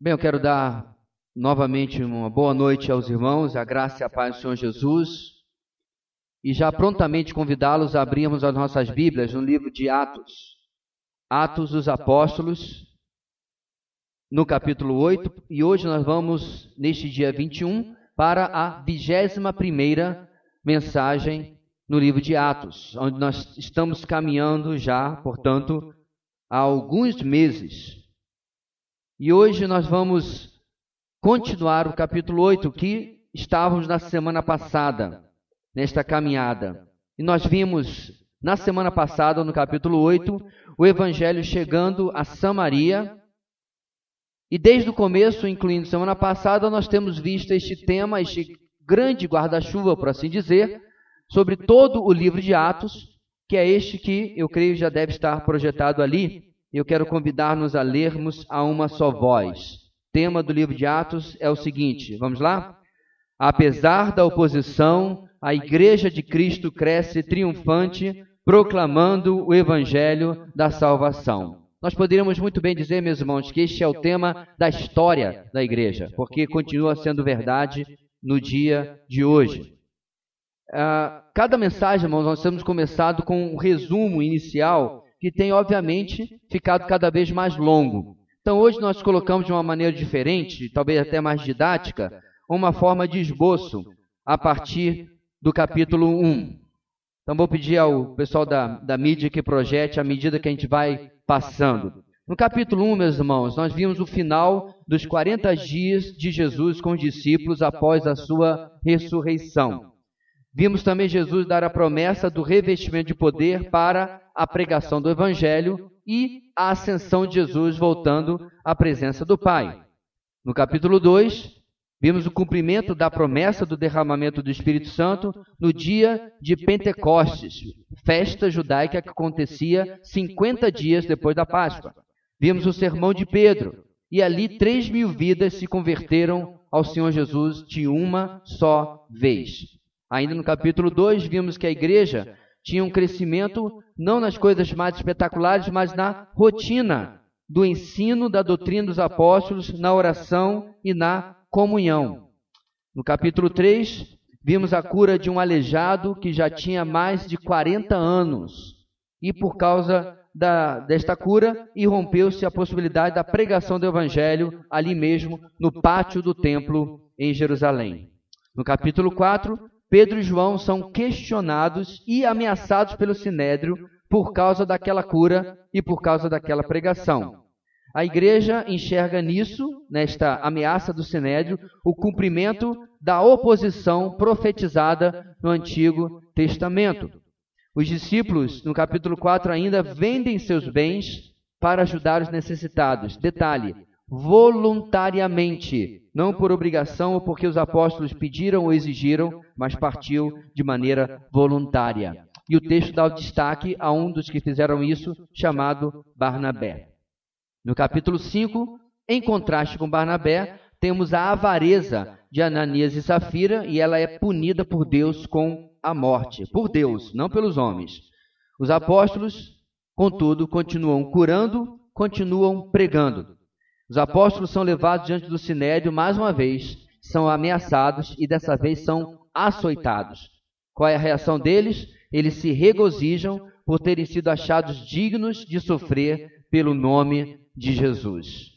Bem, eu quero dar novamente uma boa noite aos irmãos, a graça e a paz do Senhor Jesus, e já prontamente convidá-los a abrirmos as nossas Bíblias no livro de Atos, Atos dos Apóstolos, no capítulo 8, e hoje nós vamos, neste dia 21, para a vigésima primeira mensagem no livro de Atos, onde nós estamos caminhando já, portanto, há alguns meses. E hoje nós vamos continuar o capítulo 8, que estávamos na semana passada, nesta caminhada. E nós vimos na semana passada, no capítulo 8, o evangelho chegando a Samaria. E desde o começo, incluindo semana passada, nós temos visto este tema, este grande guarda-chuva, por assim dizer, sobre todo o livro de Atos, que é este que eu creio já deve estar projetado ali, eu quero convidar-nos a lermos a uma só voz. Tema do livro de Atos é o seguinte: vamos lá? Apesar da oposição, a Igreja de Cristo cresce triunfante, proclamando o Evangelho da salvação. Nós poderíamos muito bem dizer, meus irmãos, que este é o tema da história da igreja, porque continua sendo verdade no dia de hoje. Uh, cada mensagem, irmãos, nós temos começado com um resumo inicial que tem, obviamente, ficado cada vez mais longo. Então, hoje nós colocamos de uma maneira diferente, talvez até mais didática, uma forma de esboço a partir do capítulo 1. Então, vou pedir ao pessoal da, da mídia que projete à medida que a gente vai passando. No capítulo 1, meus irmãos, nós vimos o final dos 40 dias de Jesus com os discípulos após a sua ressurreição. Vimos também Jesus dar a promessa do revestimento de poder para a pregação do Evangelho e a ascensão de Jesus voltando à presença do Pai. No capítulo 2, vimos o cumprimento da promessa do derramamento do Espírito Santo no dia de Pentecostes, festa judaica que acontecia 50 dias depois da Páscoa. Vimos o sermão de Pedro, e ali três mil vidas se converteram ao Senhor Jesus de uma só vez. Ainda no capítulo 2, vimos que a igreja tinha um crescimento não nas coisas mais espetaculares, mas na rotina do ensino da doutrina dos apóstolos, na oração e na comunhão. No capítulo 3, vimos a cura de um aleijado que já tinha mais de 40 anos. E por causa da, desta cura, irrompeu-se a possibilidade da pregação do evangelho ali mesmo, no pátio do templo em Jerusalém. No capítulo 4, Pedro e João são questionados e ameaçados pelo sinédrio por causa daquela cura e por causa daquela pregação. A igreja enxerga nisso, nesta ameaça do sinédrio, o cumprimento da oposição profetizada no Antigo Testamento. Os discípulos, no capítulo 4, ainda vendem seus bens para ajudar os necessitados. Detalhe: voluntariamente, não por obrigação ou porque os apóstolos pediram ou exigiram, mas partiu de maneira voluntária. E o texto dá o destaque a um dos que fizeram isso, chamado Barnabé. No capítulo 5, em contraste com Barnabé, temos a avareza de Ananias e Safira, e ela é punida por Deus com a morte. Por Deus, não pelos homens. Os apóstolos, contudo, continuam curando, continuam pregando. Os apóstolos são levados diante do sinédrio mais uma vez, são ameaçados e dessa vez são açoitados. Qual é a reação deles? Eles se regozijam por terem sido achados dignos de sofrer pelo nome de Jesus.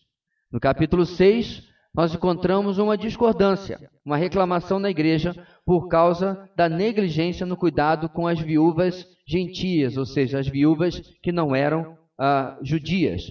No capítulo 6, nós encontramos uma discordância, uma reclamação na igreja por causa da negligência no cuidado com as viúvas gentias, ou seja, as viúvas que não eram ah, judias.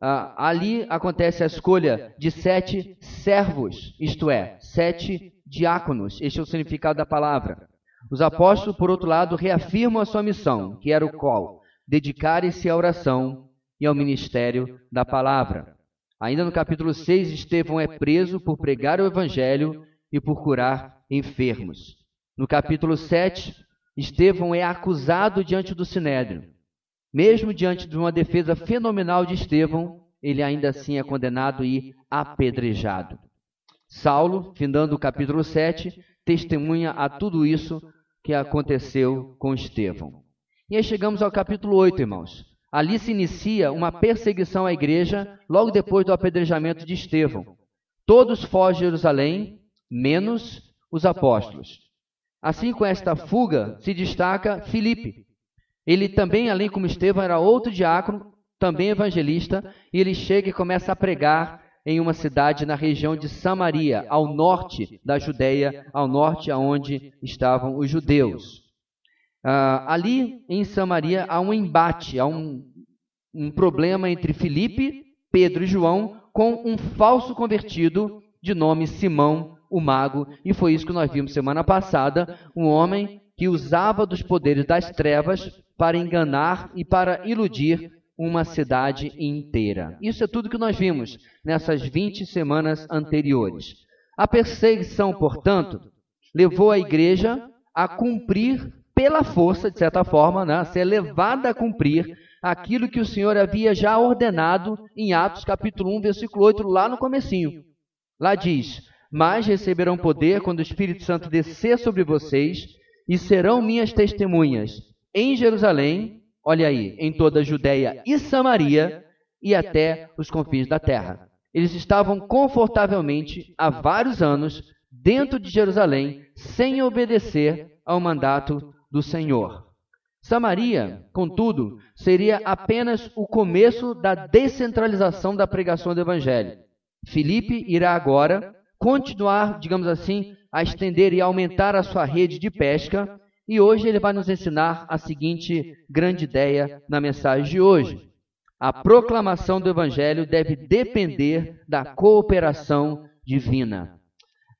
Ah, ali acontece a escolha de sete servos, isto é, sete diáconos. Este é o significado da palavra. Os apóstolos, por outro lado, reafirmam a sua missão, que era o qual? Dedicarem-se à oração e ao ministério da palavra. Ainda no capítulo 6, Estevão é preso por pregar o evangelho e por curar enfermos. No capítulo 7, Estevão é acusado diante do sinédrio. Mesmo diante de uma defesa fenomenal de Estevão, ele ainda assim é condenado e apedrejado. Saulo, findando o capítulo 7, testemunha a tudo isso que aconteceu com Estevão. E aí chegamos ao capítulo 8, irmãos. ali se inicia uma perseguição à igreja logo depois do apedrejamento de Estevão. Todos fogem de Jerusalém, menos os apóstolos. Assim, com esta fuga, se destaca Filipe. Ele também, além como Estevão, era outro diácono, também evangelista, e ele chega e começa a pregar em uma cidade na região de Samaria, ao norte da Judéia, ao norte aonde estavam os judeus. Uh, ali em Samaria há um embate, há um, um problema entre Filipe, Pedro e João com um falso convertido de nome Simão, o mago, e foi isso que nós vimos semana passada, um homem que usava dos poderes das trevas para enganar e para iludir uma cidade inteira. Isso é tudo que nós vimos nessas 20 semanas anteriores. A perseguição, portanto, levou a igreja a cumprir pela força, de certa forma, né, a ser levada a cumprir aquilo que o Senhor havia já ordenado em Atos capítulo 1, versículo 8, lá no comecinho. Lá diz: "Mas receberão poder quando o Espírito Santo descer sobre vocês e serão minhas testemunhas em Jerusalém, olha aí, em toda a Judéia e Samaria e até os confins da terra. Eles estavam confortavelmente há vários anos dentro de Jerusalém, sem obedecer ao mandato do Senhor. Samaria, contudo, seria apenas o começo da descentralização da pregação do Evangelho. Filipe irá agora continuar, digamos assim, a estender e aumentar a sua rede de pesca e hoje ele vai nos ensinar a seguinte grande ideia na mensagem de hoje. A proclamação do Evangelho deve depender da cooperação divina.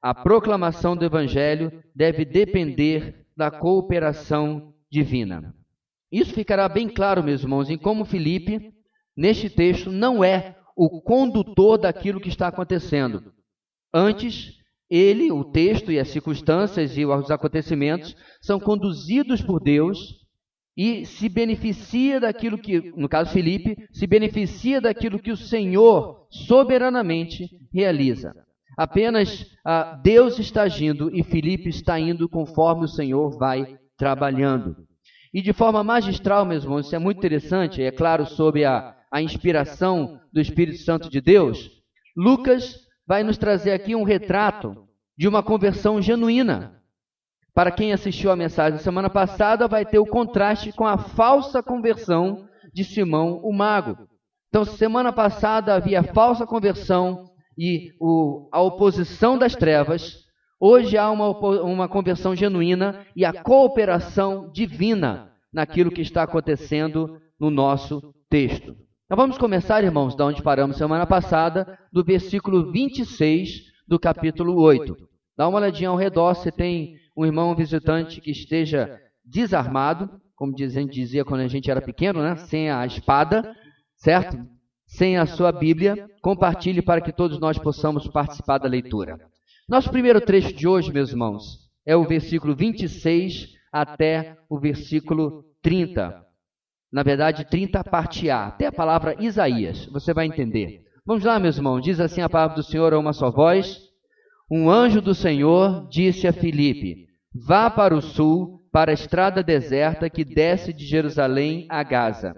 A proclamação do Evangelho deve depender da cooperação divina. Isso ficará bem claro, meus irmãos, em como Felipe, neste texto, não é o condutor daquilo que está acontecendo. Antes, ele, o texto e as circunstâncias e os acontecimentos são conduzidos por Deus e se beneficia daquilo que, no caso Felipe, se beneficia daquilo que o Senhor soberanamente realiza. Apenas ah, Deus está agindo e Felipe está indo conforme o Senhor vai trabalhando. E de forma magistral, meus irmãos, isso é muito interessante, é claro, sob a, a inspiração do Espírito Santo de Deus, Lucas vai nos trazer aqui um retrato de uma conversão genuína. Para quem assistiu a mensagem semana passada, vai ter o contraste com a falsa conversão de Simão o Mago. Então, semana passada havia falsa conversão e o, a oposição das trevas. Hoje há uma, uma conversão genuína e a cooperação divina naquilo que está acontecendo no nosso texto. Então vamos começar, irmãos, da onde paramos semana passada, do versículo 26 do capítulo 8. Dá uma olhadinha ao redor, se tem um irmão visitante que esteja desarmado, como dizia quando a gente era pequeno, né? sem a espada, certo? Sem a sua Bíblia, compartilhe para que todos nós possamos participar da leitura. Nosso primeiro trecho de hoje, meus irmãos, é o versículo 26 até o versículo 30. Na verdade, 30 parte A, até a palavra Isaías, você vai entender. Vamos lá, meus irmãos, diz assim a palavra do Senhor a uma só voz. Um anjo do Senhor disse a Filipe: Vá para o sul, para a estrada deserta que desce de Jerusalém a Gaza.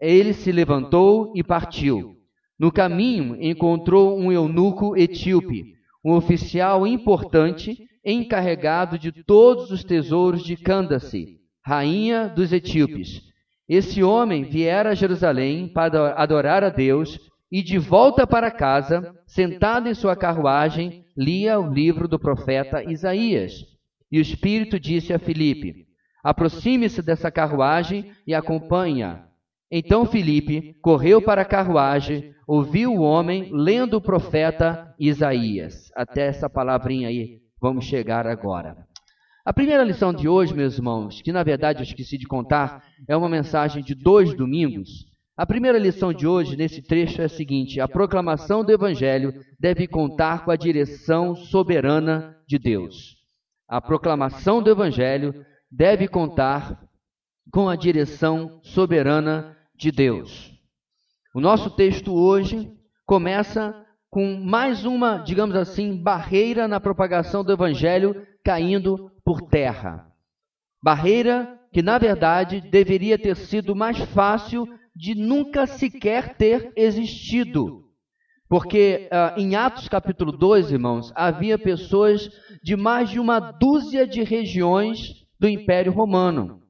Ele se levantou e partiu. No caminho encontrou um eunuco etíope, um oficial importante encarregado de todos os tesouros de Candace, rainha dos etíopes. Esse homem viera a Jerusalém para adorar a Deus e, de volta para casa, sentado em sua carruagem, lia o livro do profeta Isaías. E o Espírito disse a Filipe: Aproxime-se dessa carruagem e acompanha. Então Filipe correu para a carruagem, ouviu o homem lendo o profeta Isaías. Até essa palavrinha aí, vamos chegar agora. A primeira lição de hoje, meus irmãos, que na verdade eu esqueci de contar, é uma mensagem de dois domingos. A primeira lição de hoje, nesse trecho, é a seguinte: a proclamação do Evangelho deve contar com a direção soberana de Deus. A proclamação do Evangelho deve contar com a direção soberana de Deus. O nosso texto hoje começa com mais uma, digamos assim, barreira na propagação do Evangelho caindo por terra. Barreira que, na verdade, deveria ter sido mais fácil de nunca sequer ter existido. Porque uh, em Atos capítulo 2, irmãos, havia pessoas de mais de uma dúzia de regiões do Império Romano.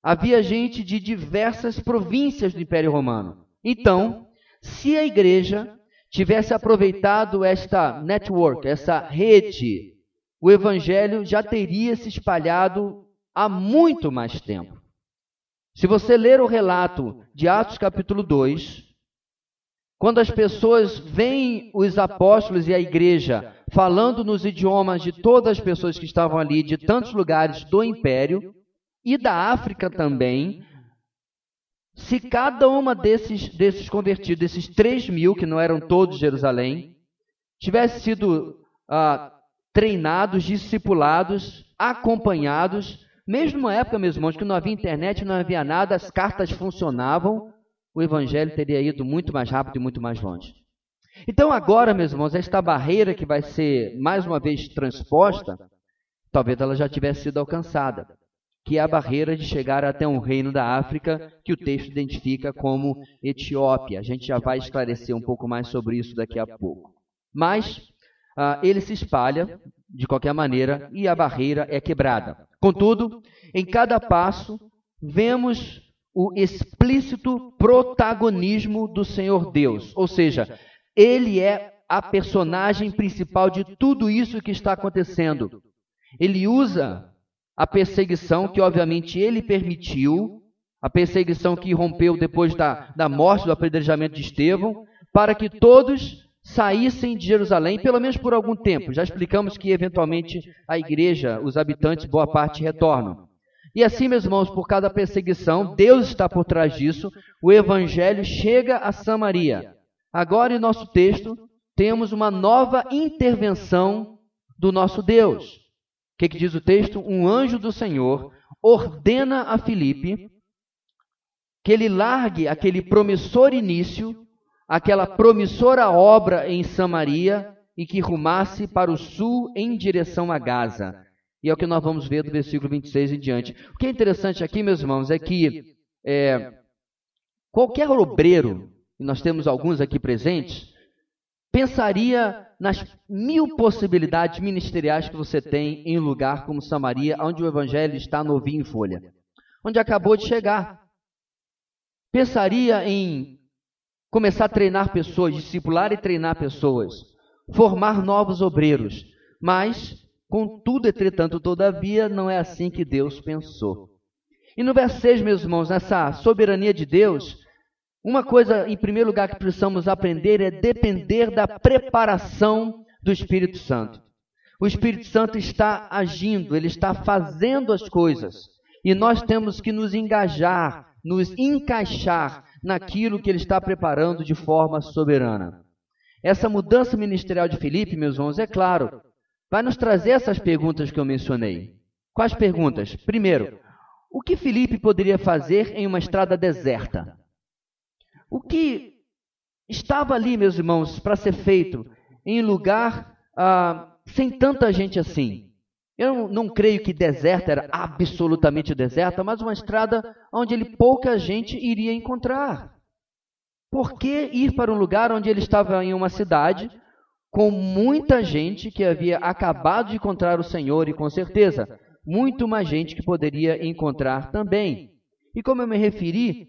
Havia gente de diversas províncias do Império Romano. Então, se a igreja tivesse aproveitado esta network, essa rede, o evangelho já teria se espalhado há muito mais tempo. Se você ler o relato de Atos capítulo 2, quando as pessoas veem os apóstolos e a igreja falando nos idiomas de todas as pessoas que estavam ali, de tantos lugares do império e da África também, se cada uma desses, desses convertidos, desses 3 mil, que não eram todos de Jerusalém, tivesse sido ah, treinados, discipulados, acompanhados, mesmo numa época, meus irmãos, que não havia internet, não havia nada, as cartas funcionavam, o evangelho teria ido muito mais rápido e muito mais longe. Então, agora, meus irmãos, esta barreira que vai ser mais uma vez transposta, talvez ela já tivesse sido alcançada, que é a barreira de chegar até um reino da África que o texto identifica como Etiópia. A gente já vai esclarecer um pouco mais sobre isso daqui a pouco. Mas ele se espalha de qualquer maneira e a barreira é quebrada. Contudo, em cada passo, vemos o explícito protagonismo do Senhor Deus. Ou seja, ele é a personagem principal de tudo isso que está acontecendo. Ele usa a perseguição que, obviamente, ele permitiu, a perseguição que rompeu depois da, da morte, do apedrejamento de Estevão, para que todos saíssem de Jerusalém, pelo menos por algum tempo. Já explicamos que, eventualmente, a igreja, os habitantes, boa parte retornam. E assim, meus irmãos, por causa da perseguição, Deus está por trás disso, o evangelho chega a Samaria. Agora, em nosso texto, temos uma nova intervenção do nosso Deus. O que, que diz o texto? Um anjo do Senhor ordena a Filipe que ele largue aquele promissor início, aquela promissora obra em Samaria e que rumasse para o sul em direção a Gaza. E é o que nós vamos ver do versículo 26 em diante. O que é interessante aqui, meus irmãos, é que é, qualquer obreiro, e nós temos alguns aqui presentes, pensaria nas mil possibilidades ministeriais que você tem em um lugar como Samaria, onde o evangelho está novinho em folha, onde acabou de chegar. Pensaria em começar a treinar pessoas, discipular e treinar pessoas, formar novos obreiros, mas Contudo, entretanto, todavia, não é assim que Deus pensou. E no verso 6, meus irmãos, nessa soberania de Deus, uma coisa, em primeiro lugar, que precisamos aprender é depender da preparação do Espírito Santo. O Espírito Santo está agindo, ele está fazendo as coisas. E nós temos que nos engajar, nos encaixar naquilo que ele está preparando de forma soberana. Essa mudança ministerial de Filipe, meus irmãos, é claro, vai nos trazer essas perguntas que eu mencionei. Quais perguntas? Primeiro, o que Felipe poderia fazer em uma estrada deserta? O que estava ali, meus irmãos, para ser feito em lugar ah, sem tanta gente assim? Eu não creio que deserta era absolutamente deserta, mas uma estrada onde ele pouca gente iria encontrar. Por que ir para um lugar onde ele estava em uma cidade com muita gente que havia acabado de encontrar o Senhor e com certeza muito mais gente que poderia encontrar também. E como eu me referi,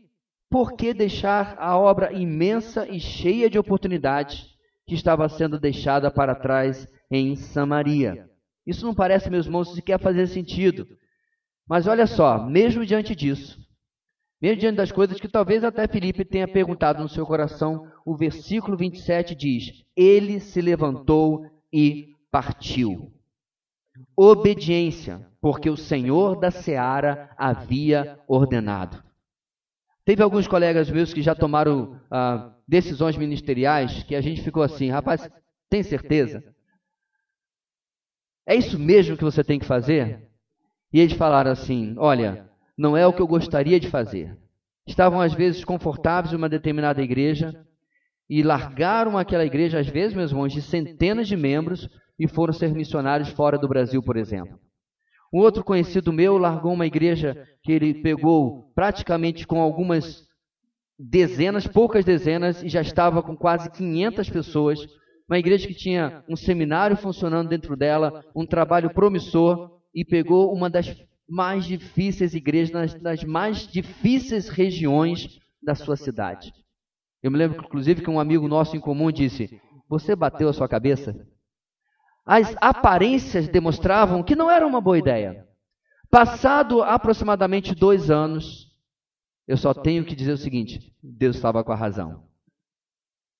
por que deixar a obra imensa e cheia de oportunidades que estava sendo deixada para trás em Samaria? Isso não parece, meus irmãos, sequer fazer sentido. Mas olha só, mesmo diante disso, mesmo diante das coisas que talvez até Felipe tenha perguntado no seu coração, o versículo 27 diz: Ele se levantou e partiu. Obediência, porque o Senhor da seara havia ordenado. Teve alguns colegas meus que já tomaram ah, decisões ministeriais que a gente ficou assim, rapaz, tem certeza? É isso mesmo que você tem que fazer? E eles falaram assim: olha, não é o que eu gostaria de fazer. Estavam às vezes confortáveis em uma determinada igreja e largaram aquela igreja, às vezes, meus irmãos, de centenas de membros e foram ser missionários fora do Brasil, por exemplo. Um outro conhecido meu largou uma igreja que ele pegou praticamente com algumas dezenas, poucas dezenas, e já estava com quase 500 pessoas. Uma igreja que tinha um seminário funcionando dentro dela, um trabalho promissor, e pegou uma das mais difíceis igrejas, nas, mais difíceis regiões da sua cidade. Eu me lembro, inclusive, que um amigo nosso em comum disse: Você bateu a sua cabeça? As aparências demonstravam que não era uma boa ideia. Passado aproximadamente dois anos, eu só tenho que dizer o seguinte: Deus estava com a razão.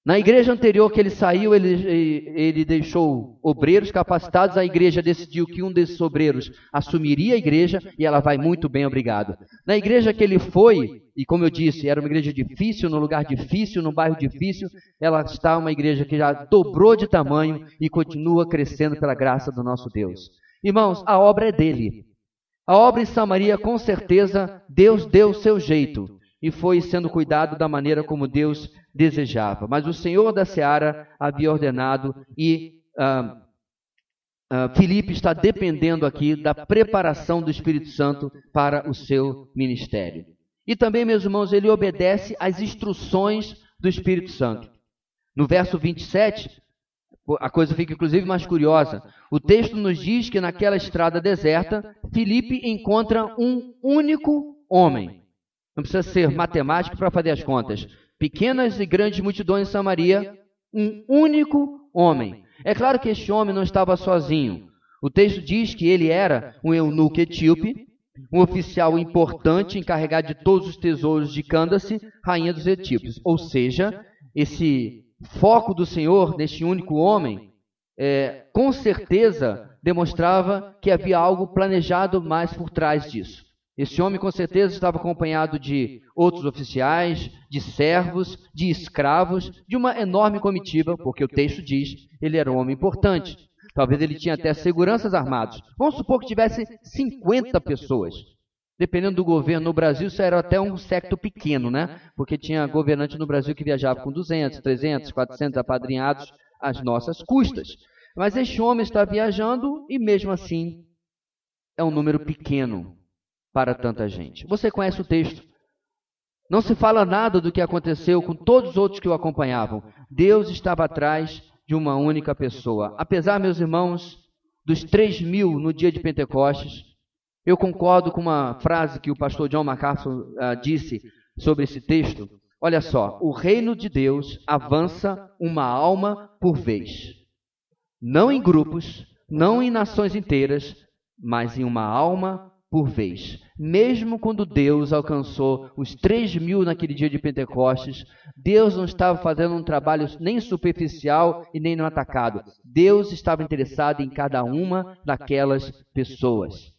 Na igreja anterior que ele saiu, ele, ele deixou obreiros capacitados. A igreja decidiu que um desses obreiros assumiria a igreja e ela vai muito bem, obrigado. Na igreja que ele foi, e como eu disse, era uma igreja difícil, num lugar difícil, num bairro difícil, ela está uma igreja que já dobrou de tamanho e continua crescendo pela graça do nosso Deus. Irmãos, a obra é dele. A obra em Samaria, com certeza, Deus deu o seu jeito e foi sendo cuidado da maneira como Deus desejava. Mas o Senhor da Seara havia ordenado e ah, ah, Filipe está dependendo aqui da preparação do Espírito Santo para o seu ministério. E também, meus irmãos, ele obedece às instruções do Espírito Santo. No verso 27, a coisa fica inclusive mais curiosa. O texto nos diz que naquela estrada deserta, Filipe encontra um único homem. Não precisa ser matemático para fazer as contas. Pequenas e grandes multidões em Samaria, um único homem. É claro que este homem não estava sozinho. O texto diz que ele era um eunuco etíope, um oficial importante encarregado de todos os tesouros de Candace, rainha dos etíopes. Ou seja, esse foco do Senhor neste único homem, é, com certeza demonstrava que havia algo planejado mais por trás disso. Esse homem com certeza estava acompanhado de outros oficiais, de servos, de escravos, de uma enorme comitiva, porque o texto diz ele era um homem importante. Talvez ele tinha até seguranças armados. Vamos supor que tivesse 50 pessoas. Dependendo do governo no Brasil, isso era até um secto pequeno, né? Porque tinha governante no Brasil que viajava com 200, 300, 400 apadrinhados às nossas custas. Mas este homem está viajando e mesmo assim é um número pequeno para tanta gente. Você conhece o texto. Não se fala nada do que aconteceu com todos os outros que o acompanhavam. Deus estava atrás de uma única pessoa. Apesar, meus irmãos, dos três mil no dia de Pentecostes, eu concordo com uma frase que o pastor John MacArthur uh, disse sobre esse texto. Olha só, o reino de Deus avança uma alma por vez. Não em grupos, não em nações inteiras, mas em uma alma por vez. Mesmo quando Deus alcançou os três mil naquele dia de Pentecostes, Deus não estava fazendo um trabalho nem superficial e nem no atacado. Deus estava interessado em cada uma daquelas pessoas.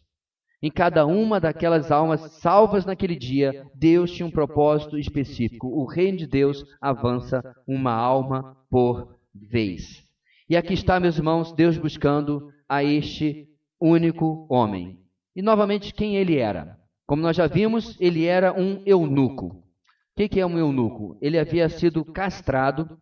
Em cada uma daquelas almas salvas naquele dia, Deus tinha um propósito específico. O reino de Deus avança uma alma por vez. E aqui está, meus irmãos, Deus buscando a este único homem. E novamente, quem ele era? Como nós já vimos, ele era um eunuco. O que é um eunuco? Ele havia sido castrado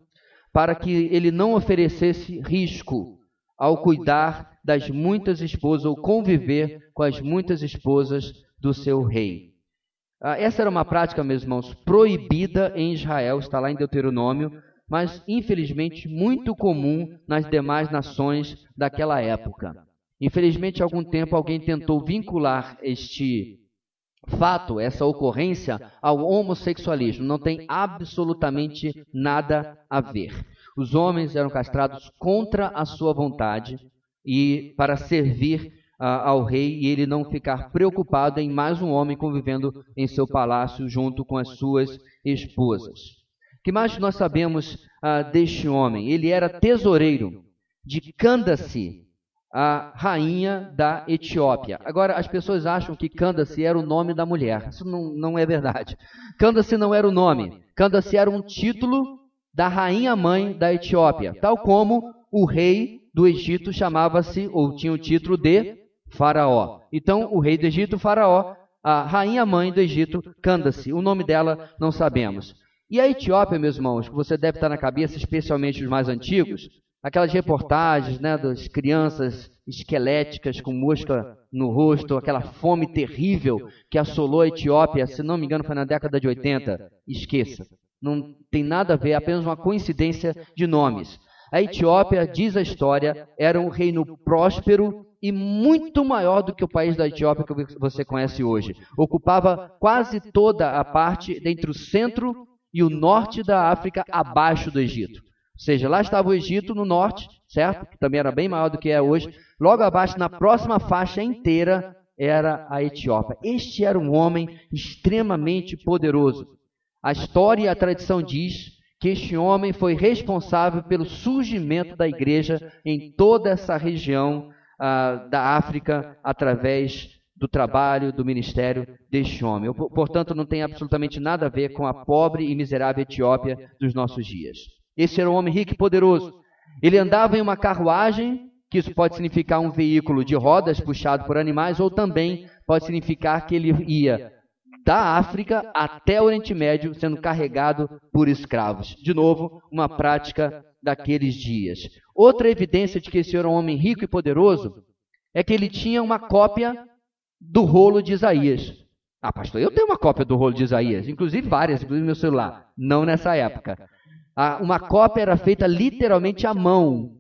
para que ele não oferecesse risco ao cuidar das muitas esposas ou conviver com as muitas esposas do seu rei. Ah, essa era uma prática, meus irmãos, proibida em Israel, está lá em Deuteronômio, mas infelizmente muito comum nas demais nações daquela época. Infelizmente, há algum tempo alguém tentou vincular este fato, essa ocorrência, ao homossexualismo. Não tem absolutamente nada a ver. Os homens eram castrados contra a sua vontade e para servir uh, ao rei e ele não ficar preocupado em mais um homem convivendo em seu palácio junto com as suas esposas. que mais nós sabemos uh, deste homem? Ele era tesoureiro de Candace, a rainha da Etiópia. Agora, as pessoas acham que Candace era o nome da mulher. Isso não, não é verdade. Candace não era o nome. Candace era um título da rainha mãe da Etiópia, tal como o rei do Egito chamava-se, ou tinha o título de Faraó. Então, o rei do Egito, Faraó, a rainha mãe do Egito, Candace. O nome dela não sabemos. E a Etiópia, meus irmãos, que você deve estar na cabeça, especialmente os mais antigos, aquelas reportagens né, das crianças esqueléticas com mosca no rosto, aquela fome terrível que assolou a Etiópia, se não me engano foi na década de 80, esqueça. Não tem nada a ver, é apenas uma coincidência de nomes. A Etiópia, diz a história, era um reino próspero e muito maior do que o país da Etiópia que você conhece hoje. Ocupava quase toda a parte entre o centro e o norte da África, abaixo do Egito. Ou seja, lá estava o Egito no norte, certo? Que também era bem maior do que é hoje. Logo abaixo, na próxima faixa inteira, era a Etiópia. Este era um homem extremamente poderoso. A história e a tradição diz que este homem foi responsável pelo surgimento da igreja em toda essa região ah, da África através do trabalho, do ministério deste homem. Portanto, não tem absolutamente nada a ver com a pobre e miserável Etiópia dos nossos dias. Esse era um homem rico e poderoso. Ele andava em uma carruagem, que isso pode significar um veículo de rodas puxado por animais, ou também pode significar que ele ia da África até o Oriente Médio, sendo carregado por escravos. De novo, uma prática daqueles dias. Outra evidência de que esse era um homem rico e poderoso é que ele tinha uma cópia do rolo de Isaías. Ah, pastor, eu tenho uma cópia do rolo de Isaías, inclusive várias, inclusive meu celular. Não nessa época. Uma cópia era feita literalmente à mão.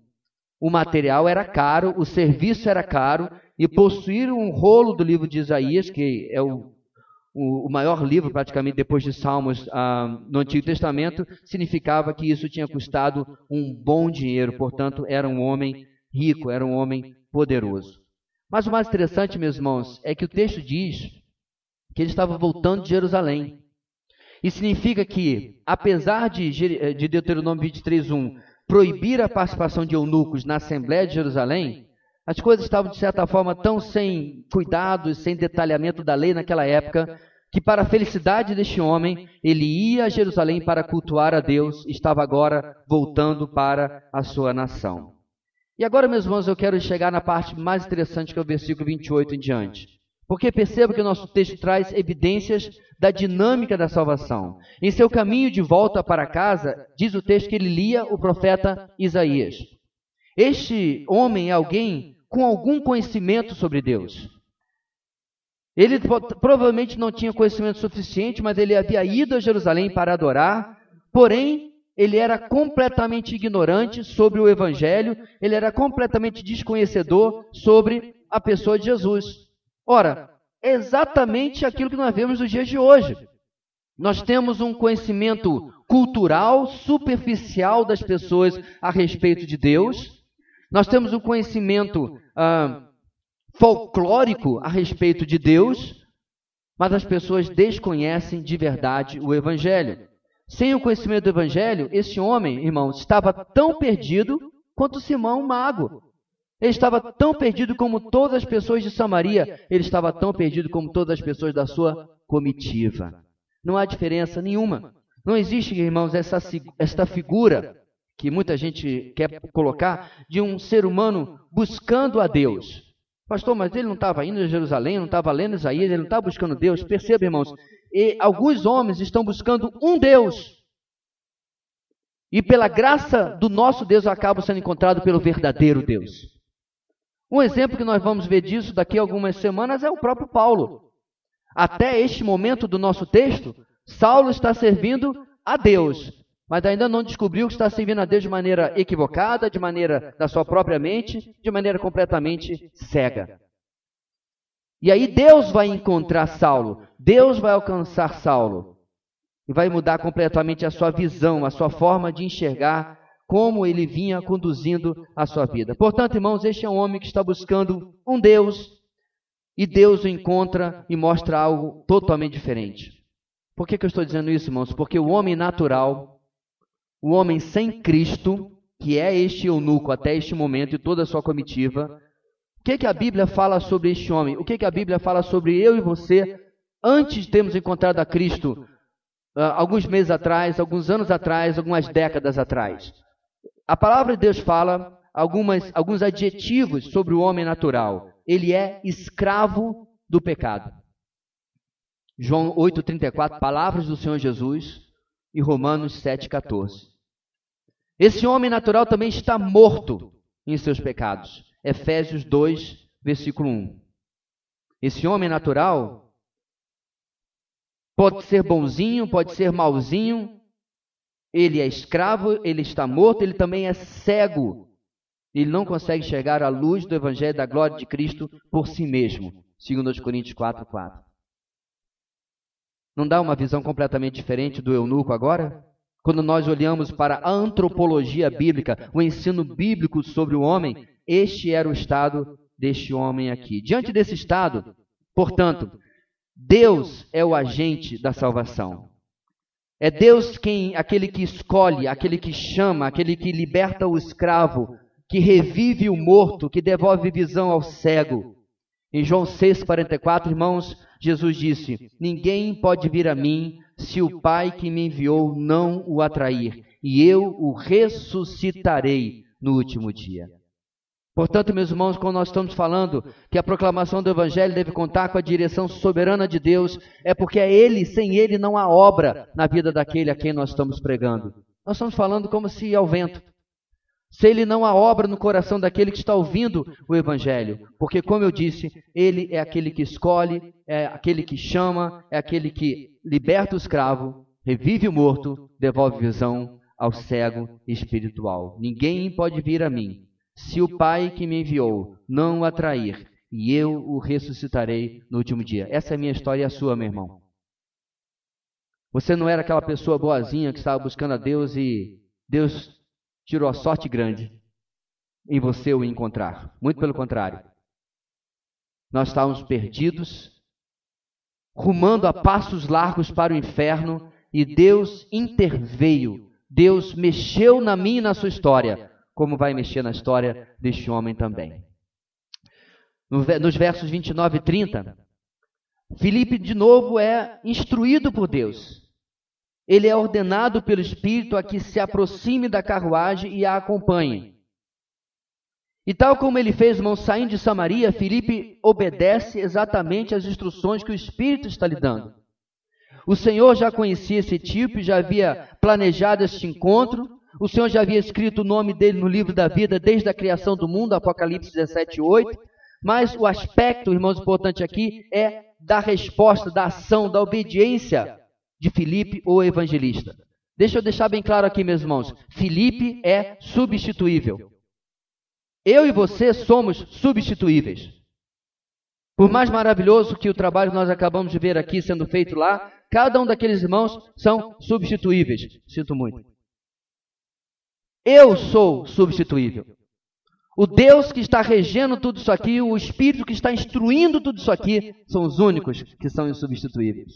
O material era caro, o serviço era caro, e possuir um rolo do livro de Isaías, que é o o, o maior livro, praticamente depois de Salmos, ah, no Antigo Testamento, significava que isso tinha custado um bom dinheiro, portanto, era um homem rico, era um homem poderoso. Mas o mais interessante, meus irmãos, é que o texto diz que ele estava voltando de Jerusalém. E significa que, apesar de, de Deuteronômio 23.1 proibir a participação de eunucos na Assembleia de Jerusalém, as coisas estavam, de certa forma, tão sem cuidado e sem detalhamento da lei naquela época, que, para a felicidade deste homem, ele ia a Jerusalém para cultuar a Deus, estava agora voltando para a sua nação. E agora, meus irmãos, eu quero chegar na parte mais interessante, que é o versículo 28 em diante. Porque perceba que o nosso texto traz evidências da dinâmica da salvação. Em seu caminho de volta para casa, diz o texto que ele lia o profeta Isaías. Este homem é alguém com algum conhecimento sobre Deus. Ele provavelmente não tinha conhecimento suficiente, mas ele havia ido a Jerusalém para adorar, porém, ele era completamente ignorante sobre o Evangelho, ele era completamente desconhecedor sobre a pessoa de Jesus. Ora, é exatamente aquilo que nós vemos nos dias de hoje. Nós temos um conhecimento cultural, superficial das pessoas a respeito de Deus, nós temos um conhecimento ah, folclórico a respeito de Deus, mas as pessoas desconhecem de verdade o Evangelho. Sem o conhecimento do Evangelho, esse homem, irmãos, estava tão perdido quanto Simão, mago. Ele estava tão perdido como todas as pessoas de Samaria, ele estava tão perdido como todas as pessoas da sua comitiva. Não há diferença nenhuma. Não existe, irmãos, essa, esta figura que muita gente quer colocar, de um ser humano buscando a Deus. Pastor, mas ele não estava indo a Jerusalém, não estava lendo Isaías, ele não estava buscando Deus. Perceba, irmãos, e alguns homens estão buscando um Deus. E pela graça do nosso Deus acabam sendo encontrados pelo verdadeiro Deus. Um exemplo que nós vamos ver disso daqui a algumas semanas é o próprio Paulo. Até este momento do nosso texto, Saulo está servindo a Deus, mas ainda não descobriu que está servindo a Deus de maneira equivocada, de maneira da sua própria mente, de maneira completamente cega. E aí Deus vai encontrar Saulo, Deus vai alcançar Saulo e vai mudar completamente a sua visão, a sua forma de enxergar como ele vinha conduzindo a sua vida. Portanto, irmãos, este é um homem que está buscando um Deus e Deus o encontra e mostra algo totalmente diferente. Por que, que eu estou dizendo isso, irmãos? Porque o homem natural o homem sem Cristo, que é este eunuco até este momento e toda a sua comitiva, o que, que a Bíblia fala sobre este homem? O que, que a Bíblia fala sobre eu e você antes de termos encontrado a Cristo uh, alguns meses atrás, alguns anos atrás, algumas décadas atrás? A palavra de Deus fala algumas, alguns adjetivos sobre o homem natural. Ele é escravo do pecado. João 8,34, palavras do Senhor Jesus, e Romanos 7,14. Esse homem natural também está morto em seus pecados. Efésios 2, versículo 1. Esse homem natural pode ser bonzinho, pode ser malzinho, ele é escravo, ele está morto, ele também é cego. Ele não consegue chegar à luz do evangelho da glória de Cristo por si mesmo, segundo Coríntios 4, 4. Não dá uma visão completamente diferente do eunuco agora? Quando nós olhamos para a antropologia bíblica, o ensino bíblico sobre o homem, este era o estado deste homem aqui. Diante desse estado, portanto, Deus é o agente da salvação. É Deus quem, aquele que escolhe, aquele que chama, aquele que liberta o escravo, que revive o morto, que devolve visão ao cego. Em João 6,44, irmãos, Jesus disse: Ninguém pode vir a mim se o Pai que me enviou não o atrair, e eu o ressuscitarei no último dia. Portanto, meus irmãos, quando nós estamos falando que a proclamação do Evangelho deve contar com a direção soberana de Deus, é porque é Ele, sem Ele não há obra na vida daquele a quem nós estamos pregando. Nós estamos falando como se ao vento. Se ele não há obra no coração daquele que está ouvindo o Evangelho. Porque, como eu disse, ele é aquele que escolhe, é aquele que chama, é aquele que liberta o escravo, revive o morto, devolve visão ao cego espiritual. Ninguém pode vir a mim, se o Pai que me enviou não o atrair, e eu o ressuscitarei no último dia. Essa é a minha história e a sua, meu irmão. Você não era aquela pessoa boazinha que estava buscando a Deus e Deus tirou a sorte grande em você o encontrar. Muito pelo contrário. Nós estávamos perdidos, rumando a passos largos para o inferno, e Deus interveio. Deus mexeu na minha e na sua história, como vai mexer na história deste homem também. Nos versos 29 e 30, Filipe de novo é instruído por Deus ele é ordenado pelo Espírito a que se aproxime da carruagem e a acompanhe. E tal como ele fez, irmão, saindo de Samaria, Filipe obedece exatamente às instruções que o Espírito está lhe dando. O Senhor já conhecia esse tipo, já havia planejado este encontro, o Senhor já havia escrito o nome dele no livro da vida desde a criação do mundo, Apocalipse 17, 8. Mas o aspecto, irmãos, importante aqui é da resposta, da ação, da obediência de Filipe, o evangelista. Deixa eu deixar bem claro aqui, meus irmãos: Filipe é substituível. Eu e você somos substituíveis. Por mais maravilhoso que o trabalho que nós acabamos de ver aqui sendo feito lá, cada um daqueles irmãos são substituíveis. Sinto muito. Eu sou substituível. O Deus que está regendo tudo isso aqui, o Espírito que está instruindo tudo isso aqui, são os únicos que são insubstituíveis.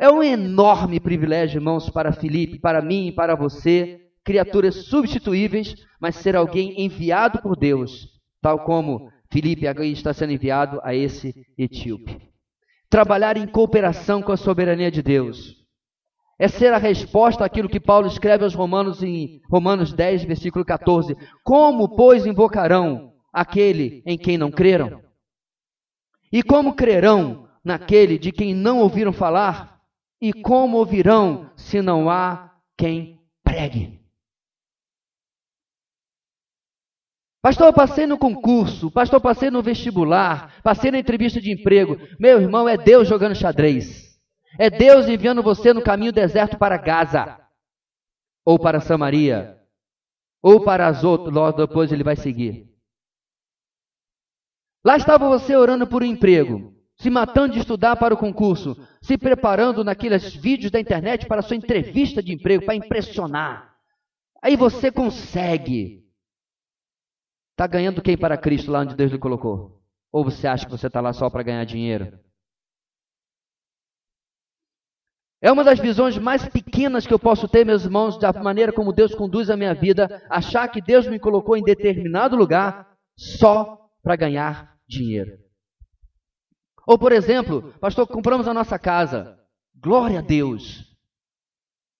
É um enorme privilégio, irmãos, para Felipe, para mim e para você, criaturas substituíveis, mas ser alguém enviado por Deus, tal como Felipe está sendo enviado a esse etíope. Trabalhar em cooperação com a soberania de Deus. É ser a resposta àquilo que Paulo escreve aos Romanos em Romanos 10, versículo 14. Como, pois, invocarão aquele em quem não creram? E como crerão naquele de quem não ouviram falar? E como ouvirão se não há quem pregue? Pastor, passei no concurso, pastor, passei no vestibular, passei na entrevista de emprego. Meu irmão, é Deus jogando xadrez. É Deus enviando você no caminho deserto para Gaza, ou para Samaria, ou para Azoto, logo depois ele vai seguir. Lá estava você orando por um emprego se matando de estudar para o concurso, se preparando naqueles vídeos da internet para a sua entrevista de emprego, para impressionar. Aí você consegue. Está ganhando quem para Cristo lá onde Deus lhe colocou? Ou você acha que você está lá só para ganhar dinheiro? É uma das visões mais pequenas que eu posso ter, meus irmãos, da maneira como Deus conduz a minha vida, achar que Deus me colocou em determinado lugar só para ganhar dinheiro. Ou, por exemplo, pastor, compramos a nossa casa. Glória a Deus.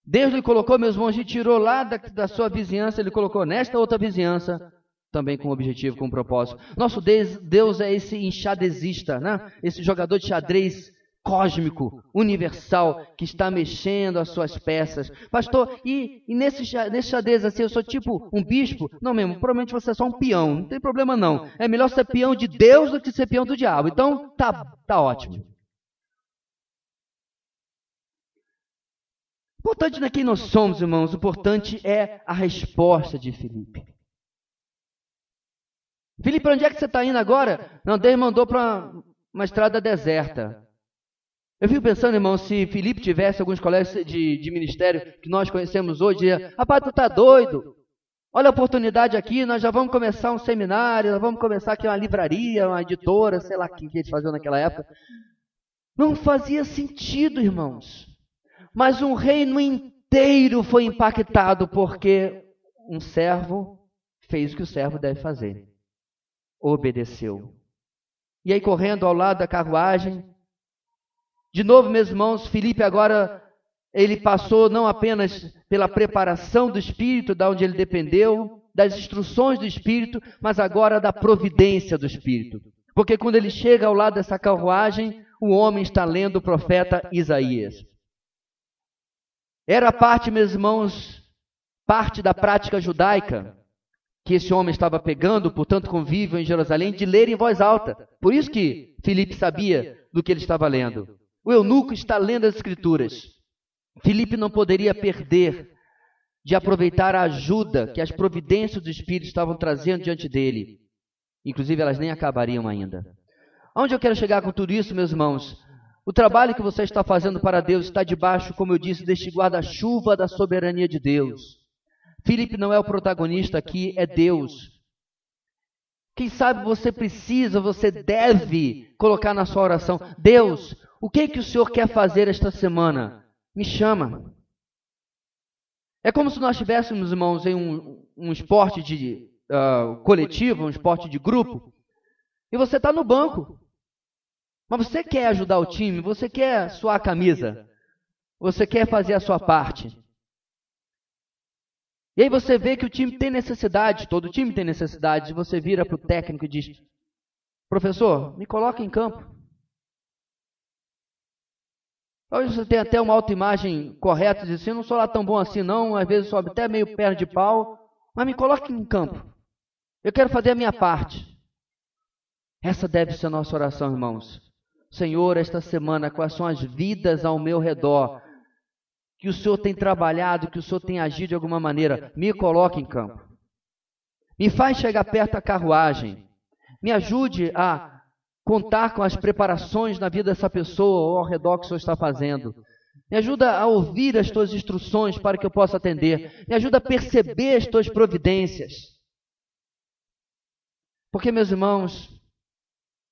Deus lhe colocou, meus irmãos, e tirou lá da, da sua vizinhança, ele colocou nesta outra vizinhança, também com objetivo, com propósito. Nosso Deus, Deus é esse enxadezista, né? esse jogador de xadrez cósmico, universal, que está mexendo as suas peças. Pastor, e, e nesse, nesse xadrez assim, eu sou tipo um bispo? Não mesmo, provavelmente você é só um peão, não tem problema não. É melhor ser peão de Deus do que ser peão do diabo. Então, tá, tá ótimo. O importante não é quem nós somos, irmãos, o importante é a resposta de Felipe. Felipe, onde é que você está indo agora? Não, Deus mandou para uma estrada deserta. Eu fico pensando, irmão, se Felipe tivesse alguns colégios de, de ministério que nós conhecemos hoje, diria, rapaz, tu tá doido? Olha a oportunidade aqui, nós já vamos começar um seminário, nós vamos começar aqui uma livraria, uma editora, sei lá o que eles faziam naquela época. Não fazia sentido, irmãos. Mas um reino inteiro foi impactado porque um servo fez o que o servo deve fazer. Obedeceu. E aí, correndo ao lado da carruagem, de novo, meus irmãos, Felipe agora ele passou não apenas pela preparação do Espírito, da onde ele dependeu, das instruções do Espírito, mas agora da providência do Espírito. Porque quando ele chega ao lado dessa carruagem, o homem está lendo o profeta Isaías. Era parte, meus irmãos, parte da prática judaica que esse homem estava pegando, portanto convívio em Jerusalém, de ler em voz alta. Por isso que Felipe sabia do que ele estava lendo. O eunuco está lendo as Escrituras. Filipe não poderia perder de aproveitar a ajuda que as providências do Espírito estavam trazendo diante dele. Inclusive, elas nem acabariam ainda. Onde eu quero chegar com tudo isso, meus irmãos? O trabalho que você está fazendo para Deus está debaixo, como eu disse, deste guarda-chuva da soberania de Deus. Filipe não é o protagonista aqui, é Deus. Quem sabe você precisa, você deve colocar na sua oração: Deus, o que, que o Senhor quer fazer esta semana? Me chama. É como se nós estivéssemos, irmãos, em um, um esporte de uh, coletivo, um esporte de grupo, e você está no banco. Mas você quer ajudar o time, você quer suar a camisa, você quer fazer a sua parte. E aí você vê que o time tem necessidade, todo time tem necessidade, e você vira para o técnico e diz: Professor, me coloca em campo. Talvez você tenha até uma autoimagem correta, diz assim, não sou lá tão bom assim não, às vezes sobe até meio perna de pau, mas me coloque em campo. Eu quero fazer a minha parte. Essa deve ser a nossa oração, irmãos. Senhor, esta semana, quais são as vidas ao meu redor que o Senhor tem trabalhado, que o Senhor tem agido de alguma maneira? Me coloque em campo. Me faz chegar perto da carruagem. Me ajude a contar com as preparações na vida dessa pessoa ou ao redor que o Senhor está fazendo. Me ajuda a ouvir as tuas instruções para que eu possa atender. Me ajuda a perceber as tuas providências. Porque, meus irmãos,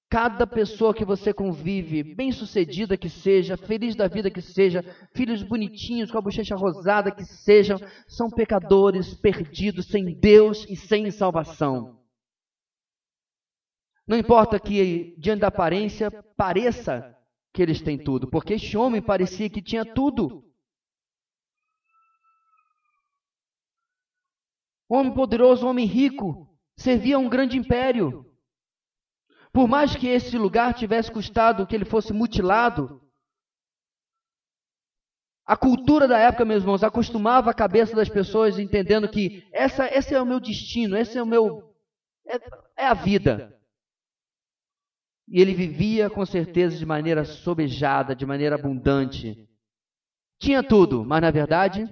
cada pessoa que você convive, bem sucedida que seja, feliz da vida que seja, filhos bonitinhos com a bochecha rosada que sejam, são pecadores perdidos sem Deus e sem salvação. Não importa que, diante da aparência, pareça que eles têm tudo, porque este homem parecia que tinha tudo. Homem poderoso, homem rico, servia a um grande império. Por mais que esse lugar tivesse custado que ele fosse mutilado, a cultura da época, meus irmãos, acostumava a cabeça das pessoas entendendo que essa, esse é o meu destino, esse é o meu. é, é a vida. E ele vivia com certeza de maneira sobejada, de maneira abundante. Tinha tudo, mas na verdade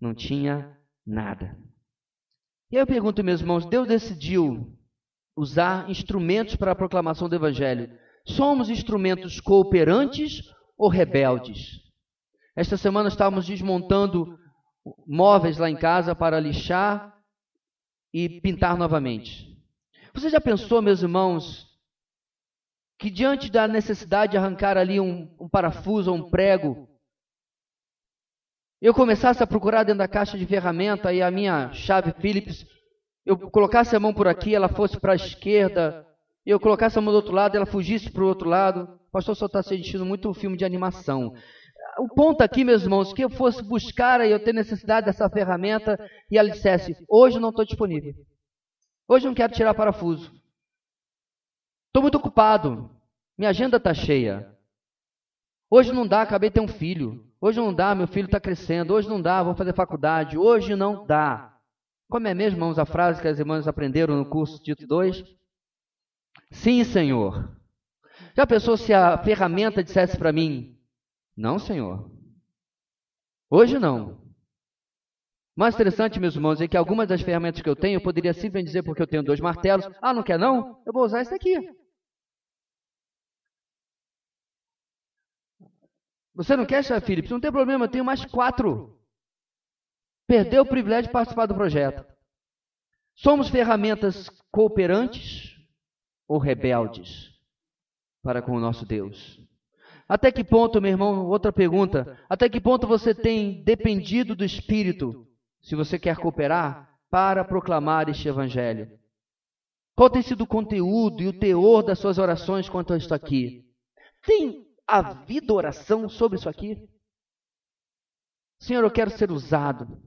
não tinha nada. E aí eu pergunto, meus irmãos, Deus decidiu usar instrumentos para a proclamação do Evangelho. Somos instrumentos cooperantes ou rebeldes? Esta semana estávamos desmontando móveis lá em casa para lixar e pintar novamente. Você já pensou, meus irmãos, que diante da necessidade de arrancar ali um, um parafuso ou um prego, eu começasse a procurar dentro da caixa de ferramenta e a minha chave Phillips, eu colocasse a mão por aqui, ela fosse para a esquerda, eu colocasse a mão do outro lado, ela fugisse para o outro lado. O pastor só está assistindo muito um filme de animação. O ponto aqui, meus irmãos, que eu fosse buscar e eu ter necessidade dessa ferramenta e ela dissesse: hoje não estou disponível. Hoje não quero tirar parafuso. Estou muito ocupado. Minha agenda está cheia. Hoje não dá, acabei de ter um filho. Hoje não dá, meu filho está crescendo. Hoje não dá, vou fazer faculdade. Hoje não dá. Como é mesmo, irmãos, a frase que as irmãs aprenderam no curso Tito 2? Sim, Senhor. Já pensou se a ferramenta dissesse para mim: Não, Senhor. Hoje não. Mais interessante, meus irmãos, é que algumas das ferramentas que eu tenho, eu poderia simplesmente dizer porque eu tenho dois martelos: Ah, não quer não? Eu vou usar esse aqui. Você não quer, chefe Philips? Não tem problema, eu tenho mais quatro. Perdeu o privilégio de participar do projeto. Somos ferramentas cooperantes ou rebeldes para com o nosso Deus? Até que ponto, meu irmão, outra pergunta, até que ponto você tem dependido do Espírito, se você quer cooperar, para proclamar este Evangelho? Qual tem sido o conteúdo e o teor das suas orações quanto a isto aqui? Tem havido oração sobre isso aqui? Senhor, eu quero ser usado.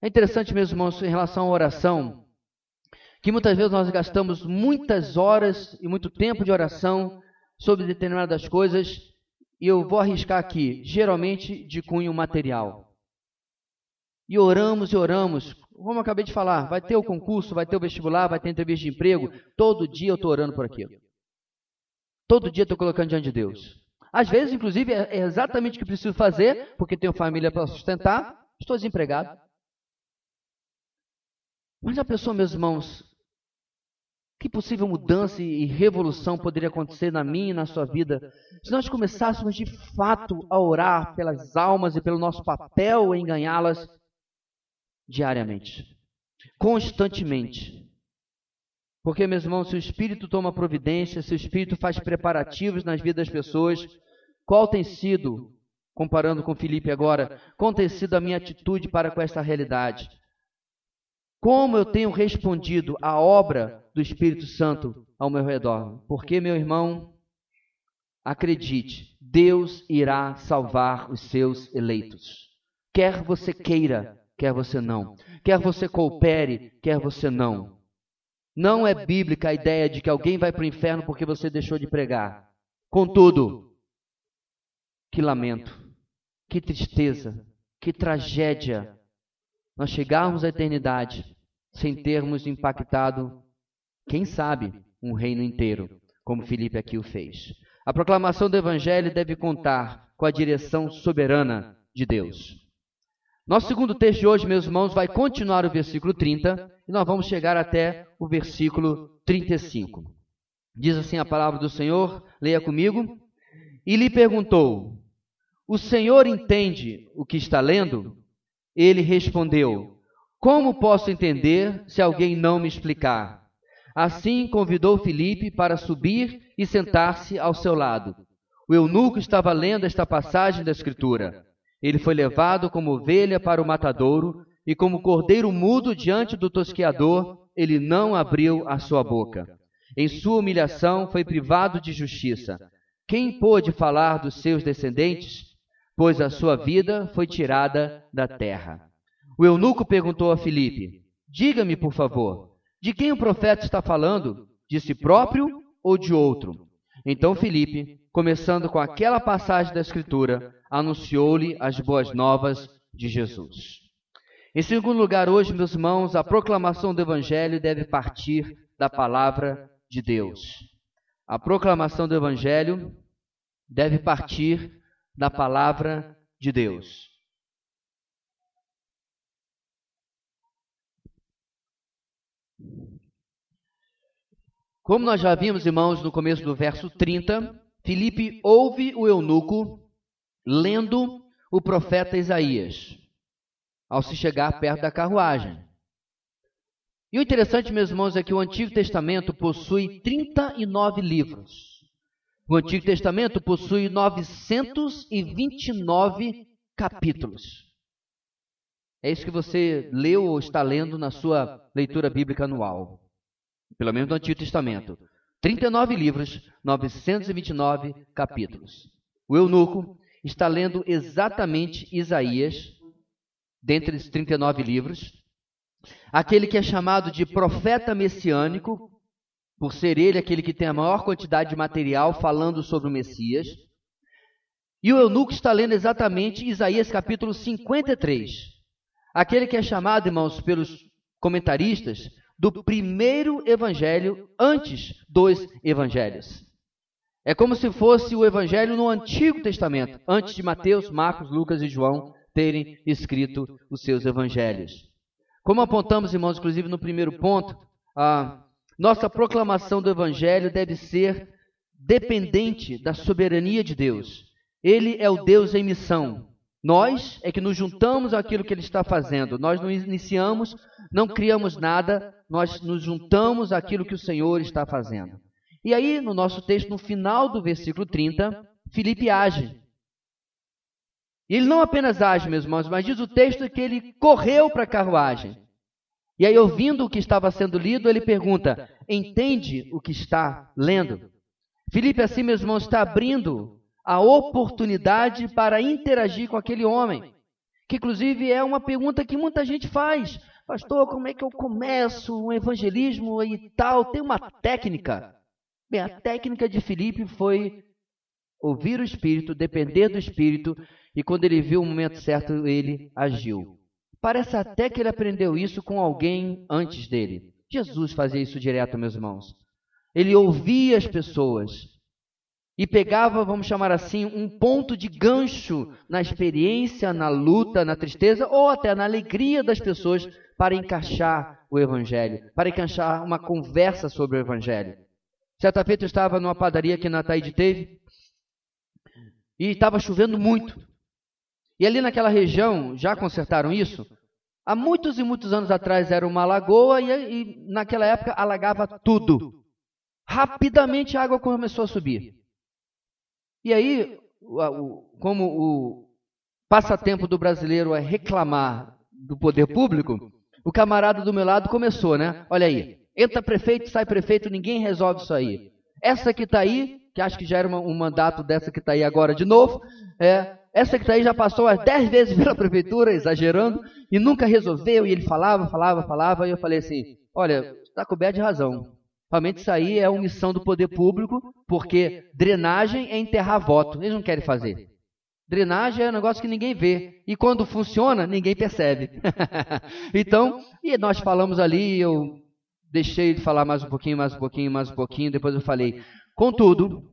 É interessante, meus irmãos, em relação à oração, que muitas vezes nós gastamos muitas horas e muito tempo de oração sobre determinadas coisas, e eu vou arriscar aqui, geralmente de cunho material. E oramos e oramos, como eu acabei de falar, vai ter o concurso, vai ter o vestibular, vai ter entrevista de emprego, todo dia eu estou orando por aquilo. Todo dia estou colocando diante de Deus. Às vezes, inclusive, é exatamente o que preciso fazer, porque tenho família para sustentar, estou desempregado. Mas a pessoa, meus irmãos, que possível mudança e revolução poderia acontecer na minha e na sua vida se nós começássemos de fato a orar pelas almas e pelo nosso papel em ganhá-las diariamente, constantemente. Porque, meus irmãos, se o Espírito toma providência, se o Espírito faz preparativos nas vidas das pessoas, qual tem sido, comparando com Felipe agora, qual tem sido a minha atitude para com essa realidade? Como eu tenho respondido à obra do Espírito Santo ao meu redor? Porque, meu irmão, acredite, Deus irá salvar os seus eleitos. Quer você queira, quer você não. Quer você coopere, quer você não. Não é bíblica a ideia de que alguém vai para o inferno porque você deixou de pregar. Contudo, que lamento, que tristeza, que tragédia nós chegarmos à eternidade sem termos impactado, quem sabe, um reino inteiro, como Felipe aqui o fez. A proclamação do Evangelho deve contar com a direção soberana de Deus. Nosso segundo texto de hoje, meus irmãos, vai continuar o versículo 30 e nós vamos chegar até o versículo 35. Diz assim a palavra do Senhor, leia comigo. E lhe perguntou: O Senhor entende o que está lendo? Ele respondeu: Como posso entender se alguém não me explicar? Assim convidou Filipe para subir e sentar-se ao seu lado. O eunuco estava lendo esta passagem da Escritura. Ele foi levado como ovelha para o matadouro, e como cordeiro mudo diante do tosqueador, ele não abriu a sua boca. Em sua humilhação foi privado de justiça. Quem pôde falar dos seus descendentes? Pois a sua vida foi tirada da terra. O eunuco perguntou a Filipe: Diga-me, por favor, de quem o profeta está falando? De si próprio ou de outro? Então Filipe, começando com aquela passagem da Escritura, anunciou-lhe as boas novas de Jesus. Em segundo lugar, hoje, meus irmãos, a proclamação do Evangelho deve partir da palavra de Deus. A proclamação do Evangelho deve partir da palavra de Deus. Como nós já vimos, irmãos, no começo do verso 30, Filipe ouve o eunuco lendo o profeta Isaías, ao se chegar perto da carruagem. E o interessante, meus irmãos, é que o Antigo Testamento possui 39 livros. O Antigo Testamento possui 929 capítulos. É isso que você leu ou está lendo na sua leitura bíblica anual. Pelo menos no Antigo Testamento. 39 livros, 929 capítulos. O eunuco está lendo exatamente Isaías, dentre os 39 livros, aquele que é chamado de profeta messiânico, por ser ele aquele que tem a maior quantidade de material falando sobre o Messias. E o eunuco está lendo exatamente Isaías capítulo 53. Aquele que é chamado, irmãos, pelos comentaristas, do primeiro evangelho antes dos evangelhos. É como se fosse o evangelho no Antigo Testamento, antes de Mateus, Marcos, Lucas e João terem escrito os seus evangelhos. Como apontamos, irmãos, inclusive no primeiro ponto, a nossa proclamação do evangelho deve ser dependente da soberania de Deus. Ele é o Deus em missão. Nós é que nos juntamos àquilo que ele está fazendo. Nós não iniciamos, não criamos nada, nós nos juntamos àquilo que o Senhor está fazendo. E aí, no nosso texto, no final do versículo 30, Filipe age. E ele não apenas age, meus irmãos, mas diz o texto que ele correu para a carruagem. E aí, ouvindo o que estava sendo lido, ele pergunta: Entende o que está lendo? Filipe, assim, meus irmãos, está abrindo a oportunidade para interagir com aquele homem. Que, inclusive, é uma pergunta que muita gente faz. Pastor, como é que eu começo um evangelismo e tal? Tem uma técnica. Bem, a técnica de Filipe foi ouvir o Espírito, depender do Espírito, e quando ele viu o momento certo, ele agiu. Parece até que ele aprendeu isso com alguém antes dele. Jesus fazia isso direto, meus irmãos. Ele ouvia as pessoas e pegava, vamos chamar assim, um ponto de gancho na experiência, na luta, na tristeza ou até na alegria das pessoas para encaixar o evangelho, para encaixar uma conversa sobre o evangelho. Certa feita eu estava numa padaria que na teve e estava chovendo muito. E ali naquela região, já consertaram isso? Há muitos e muitos anos atrás era uma lagoa e, e naquela época alagava tudo. Rapidamente a água começou a subir. E aí, como o passatempo do brasileiro é reclamar do poder público, o camarada do meu lado começou, né? Olha aí, entra prefeito, sai prefeito, ninguém resolve isso aí. Essa que está aí, que acho que já era um mandato dessa que está aí agora de novo, é, essa que está aí já passou as dez vezes pela prefeitura, exagerando, e nunca resolveu, e ele falava, falava, falava, e eu falei assim, olha, está coberto de razão. Realmente isso aí é omissão do poder público, porque drenagem é enterrar voto. Eles não querem fazer. Drenagem é um negócio que ninguém vê. E quando funciona, ninguém percebe. então, e nós falamos ali, eu deixei de falar mais um pouquinho, mais um pouquinho, mais um pouquinho, depois eu falei. Contudo,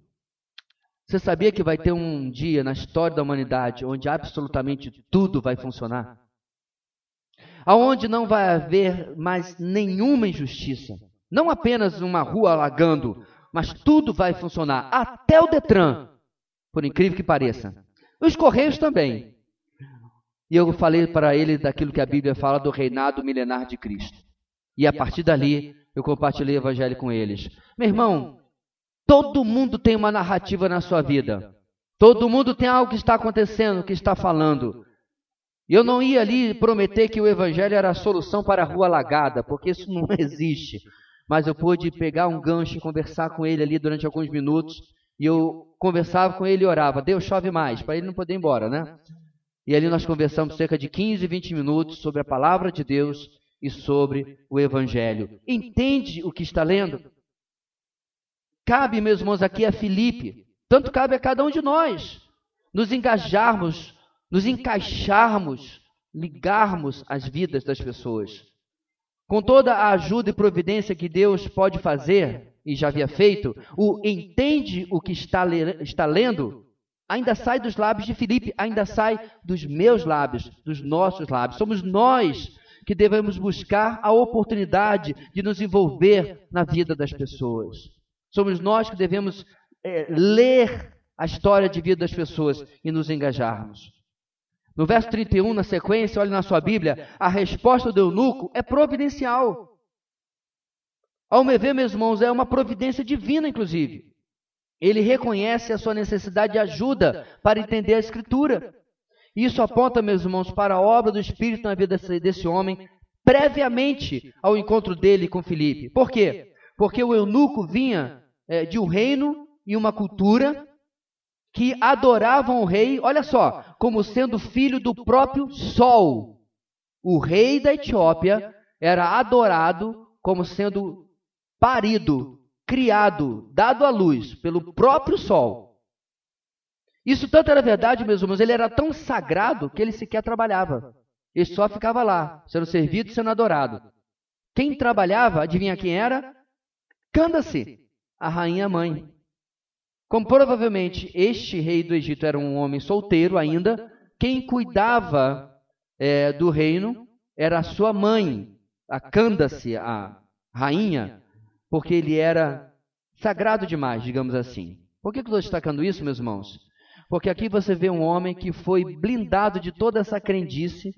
você sabia que vai ter um dia na história da humanidade onde absolutamente tudo vai funcionar? Aonde não vai haver mais nenhuma injustiça não apenas uma rua alagando, mas tudo vai funcionar, até o Detran, por incrível que pareça. Os Correios também. E eu falei para ele daquilo que a Bíblia fala do reinado milenar de Cristo. E a partir dali, eu compartilhei o evangelho com eles. Meu irmão, todo mundo tem uma narrativa na sua vida. Todo mundo tem algo que está acontecendo, que está falando. Eu não ia ali prometer que o evangelho era a solução para a rua alagada, porque isso não existe mas eu pude pegar um gancho e conversar com ele ali durante alguns minutos. E eu conversava com ele e orava, Deus chove mais, para ele não poder ir embora, né? E ali nós conversamos cerca de 15, 20 minutos sobre a palavra de Deus e sobre o Evangelho. Entende o que está lendo? Cabe, meus irmãos, aqui a Filipe, tanto cabe a cada um de nós, nos engajarmos, nos encaixarmos, ligarmos as vidas das pessoas. Com toda a ajuda e providência que Deus pode fazer, e já havia feito, o entende o que está, le está lendo, ainda sai dos lábios de Filipe, ainda sai dos meus lábios, dos nossos lábios. Somos nós que devemos buscar a oportunidade de nos envolver na vida das pessoas. Somos nós que devemos é, ler a história de vida das pessoas e nos engajarmos. No verso 31, na sequência, olhe na sua Bíblia, a resposta do eunuco é providencial. Ao me ver, meus irmãos, é uma providência divina, inclusive. Ele reconhece a sua necessidade de ajuda para entender a Escritura. Isso aponta, meus irmãos, para a obra do Espírito na vida desse, homem, previamente ao encontro dele com Filipe. Por quê? Porque o eunuco vinha é, de um reino e uma cultura que adoravam o rei, olha só, como sendo filho do próprio sol. O rei da Etiópia era adorado como sendo parido, criado, dado à luz pelo próprio sol. Isso tanto era verdade, meus irmãos, ele era tão sagrado que ele sequer trabalhava. Ele só ficava lá, sendo servido sendo adorado. Quem trabalhava, adivinha quem era? Candace, a rainha mãe. Como provavelmente este rei do Egito era um homem solteiro ainda, quem cuidava é, do reino era a sua mãe, a Candace, a rainha, porque ele era sagrado demais, digamos assim. Por que eu estou destacando isso, meus irmãos? Porque aqui você vê um homem que foi blindado de toda essa crendice,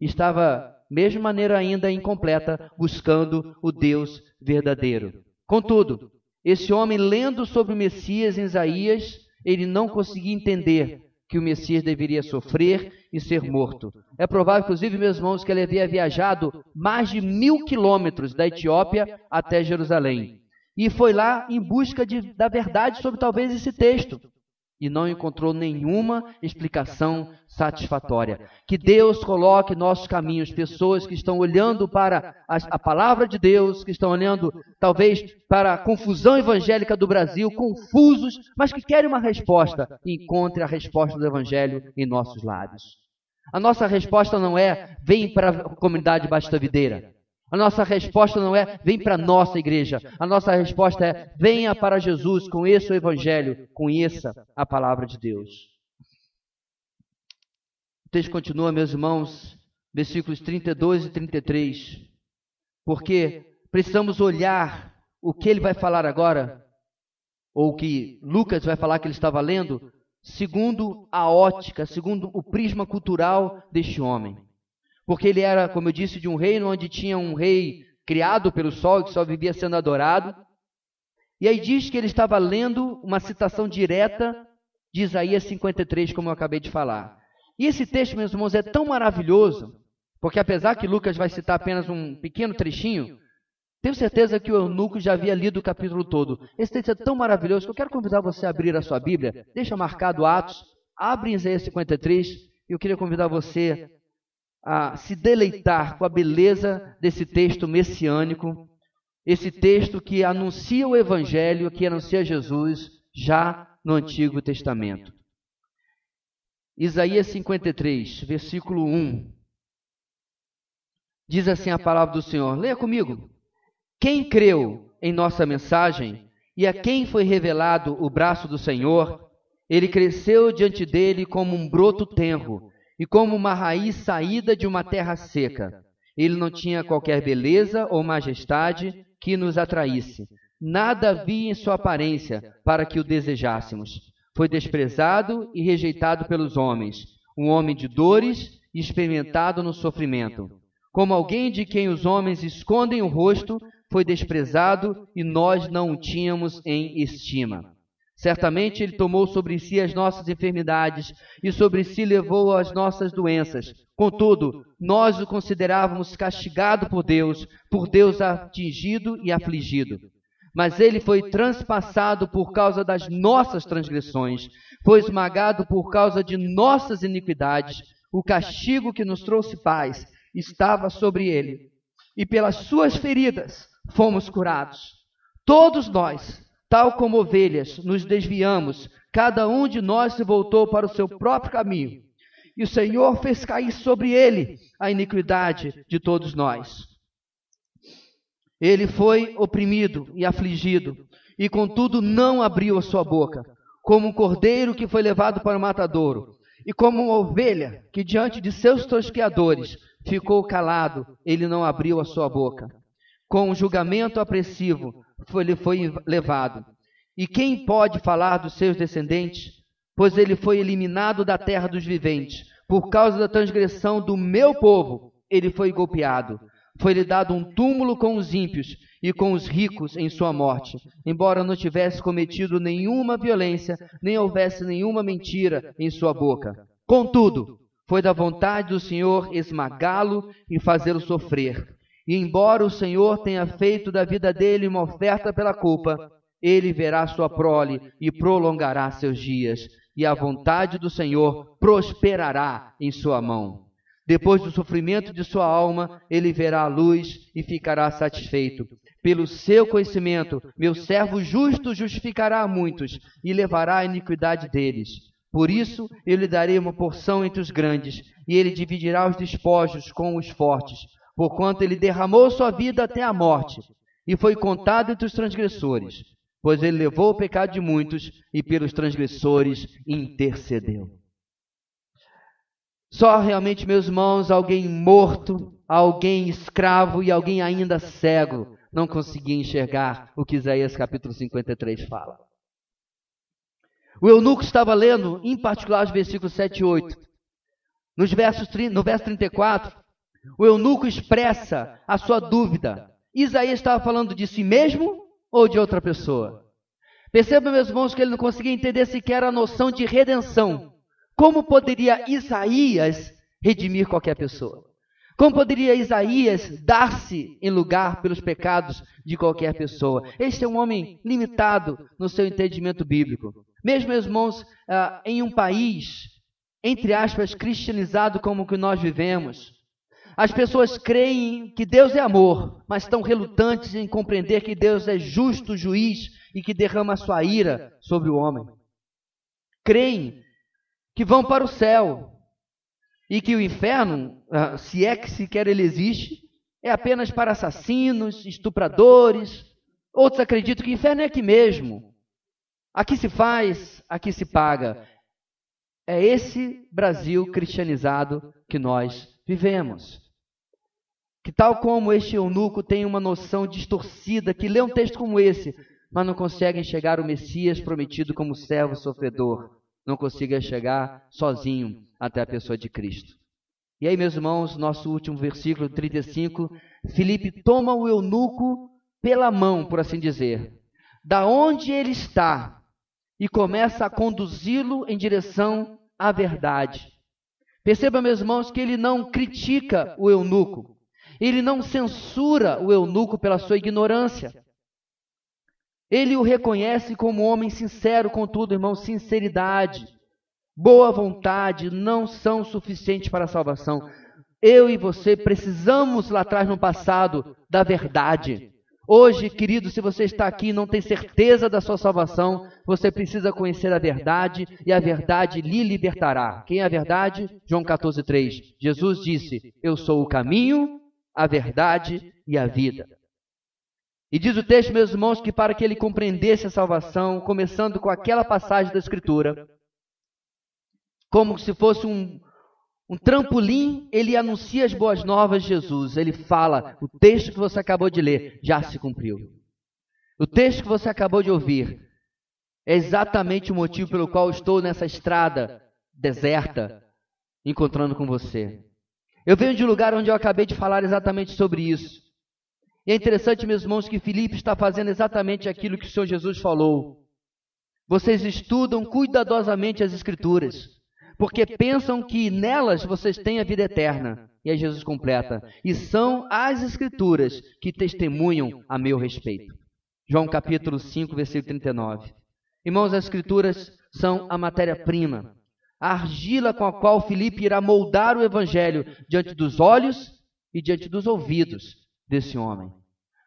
estava, mesma maneira ainda incompleta, buscando o Deus verdadeiro. Contudo, esse homem, lendo sobre o Messias em Isaías, ele não conseguia entender que o Messias deveria sofrer e ser morto. É provável, inclusive, meus irmãos, que ele havia viajado mais de mil quilômetros da Etiópia até Jerusalém. E foi lá em busca de, da verdade sobre talvez esse texto e não encontrou nenhuma explicação satisfatória. Que Deus coloque em nossos caminhos pessoas que estão olhando para a, a, palavra de Deus, que estão olhando talvez para a confusão evangélica do Brasil, confusos, mas que querem uma resposta. Encontre a resposta do Evangelho em nossos lábios. A nossa resposta não é vem para a comunidade Basta Videira. A nossa resposta não é vem para a nossa igreja. A nossa resposta é venha para Jesus, conheça o Evangelho, conheça a palavra de Deus. O texto continua, meus irmãos, versículos 32 e 33. Porque precisamos olhar o que ele vai falar agora, ou o que Lucas vai falar que ele estava lendo, segundo a ótica, segundo o prisma cultural deste homem porque ele era, como eu disse, de um reino onde tinha um rei criado pelo sol que só vivia sendo adorado. E aí diz que ele estava lendo uma citação direta de Isaías 53, como eu acabei de falar. E esse texto, meus irmãos, é tão maravilhoso, porque apesar que Lucas vai citar apenas um pequeno trechinho, tenho certeza que o eunuco já havia lido o capítulo todo. Esse texto é tão maravilhoso que eu quero convidar você a abrir a sua Bíblia, deixa marcado Atos, abre Isaías 53, e eu queria convidar você a se deleitar com a beleza desse texto messiânico, esse texto que anuncia o Evangelho, que anuncia Jesus já no Antigo Testamento. Isaías 53, versículo 1. Diz assim a palavra do Senhor: Leia comigo. Quem creu em nossa mensagem e a quem foi revelado o braço do Senhor, ele cresceu diante dele como um broto tenro e como uma raiz saída de uma terra seca. Ele não tinha qualquer beleza ou majestade que nos atraísse. Nada havia em sua aparência para que o desejássemos. Foi desprezado e rejeitado pelos homens, um homem de dores e experimentado no sofrimento. Como alguém de quem os homens escondem o rosto, foi desprezado e nós não o tínhamos em estima. Certamente ele tomou sobre si as nossas enfermidades e sobre si levou as nossas doenças. Contudo, nós o considerávamos castigado por Deus, por Deus atingido e afligido. Mas ele foi transpassado por causa das nossas transgressões, foi esmagado por causa de nossas iniquidades. O castigo que nos trouxe paz estava sobre ele, e pelas suas feridas fomos curados. Todos nós Tal como ovelhas, nos desviamos, cada um de nós se voltou para o seu próprio caminho. E o Senhor fez cair sobre ele a iniquidade de todos nós. Ele foi oprimido e afligido, e contudo não abriu a sua boca, como um cordeiro que foi levado para o matadouro, e como uma ovelha que diante de seus tosqueadores ficou calado, ele não abriu a sua boca. Com um julgamento apressivo, foi, ele foi levado. E quem pode falar dos seus descendentes? Pois ele foi eliminado da terra dos viventes. Por causa da transgressão do meu povo, ele foi golpeado. Foi-lhe dado um túmulo com os ímpios e com os ricos em sua morte, embora não tivesse cometido nenhuma violência, nem houvesse nenhuma mentira em sua boca. Contudo, foi da vontade do Senhor esmagá-lo e fazê-lo sofrer. E embora o Senhor tenha feito da vida dele uma oferta pela culpa, ele verá sua prole e prolongará seus dias, e a vontade do Senhor prosperará em sua mão. Depois do sofrimento de sua alma, ele verá a luz e ficará satisfeito. Pelo seu conhecimento, meu servo justo justificará a muitos e levará a iniquidade deles. Por isso eu lhe darei uma porção entre os grandes, e ele dividirá os despojos com os fortes, porquanto ele derramou sua vida até a morte, e foi contado entre os transgressores, pois ele levou o pecado de muitos e pelos transgressores intercedeu. Só realmente, meus irmãos, alguém morto, alguém escravo e alguém ainda cego não conseguia enxergar o que Isaías capítulo 53 fala. O eunuco estava lendo, em particular, os versículos 7 e 8. Nos versos, no verso 34, o eunuco expressa a sua dúvida. Isaías estava falando de si mesmo ou de outra pessoa? Perceba, meus irmãos, que ele não conseguia entender sequer a noção de redenção. Como poderia Isaías redimir qualquer pessoa? Como poderia Isaías dar-se em lugar pelos pecados de qualquer pessoa? Este é um homem limitado no seu entendimento bíblico. Mesmo, meus irmãos, ah, em um país, entre aspas, cristianizado como o que nós vivemos, as pessoas creem que Deus é amor, mas estão relutantes em compreender que Deus é justo juiz e que derrama sua ira sobre o homem. Creem que vão para o céu e que o inferno, ah, se é que sequer ele existe, é apenas para assassinos, estupradores. Outros acreditam que o inferno é aqui mesmo, Aqui se faz, aqui se paga. É esse Brasil cristianizado que nós vivemos. Que tal como este eunuco tem uma noção distorcida, que lê um texto como esse, mas não consegue enxergar o Messias prometido como servo sofredor, não consiga chegar sozinho até a pessoa de Cristo. E aí, meus irmãos, nosso último versículo 35, Filipe toma o eunuco pela mão, por assim dizer. Da onde ele está, e começa a conduzi-lo em direção à verdade. Perceba, meus irmãos, que ele não critica o eunuco, ele não censura o eunuco pela sua ignorância. Ele o reconhece como um homem sincero, contudo, irmão, sinceridade, boa vontade não são suficientes para a salvação. Eu e você precisamos lá atrás no passado da verdade. Hoje, querido, se você está aqui e não tem certeza da sua salvação, você precisa conhecer a verdade e a verdade lhe libertará. Quem é a verdade? João 14,3. Jesus disse: Eu sou o caminho, a verdade e a vida. E diz o texto, meus irmãos, que para que ele compreendesse a salvação, começando com aquela passagem da Escritura, como se fosse um, um trampolim, ele anuncia as boas novas de Jesus. Ele fala: o texto que você acabou de ler já se cumpriu. O texto que você acabou de ouvir é exatamente o motivo pelo qual estou nessa estrada deserta encontrando com você. Eu venho de um lugar onde eu acabei de falar exatamente sobre isso. E é interessante, meus irmãos, que Filipe está fazendo exatamente aquilo que o Senhor Jesus falou. Vocês estudam cuidadosamente as Escrituras porque pensam que nelas vocês têm a vida eterna. E aí Jesus completa: e são as Escrituras que testemunham a meu respeito. João capítulo 5, versículo 39. Irmãos, as Escrituras são a matéria-prima, a argila com a qual Filipe irá moldar o Evangelho diante dos olhos e diante dos ouvidos desse homem.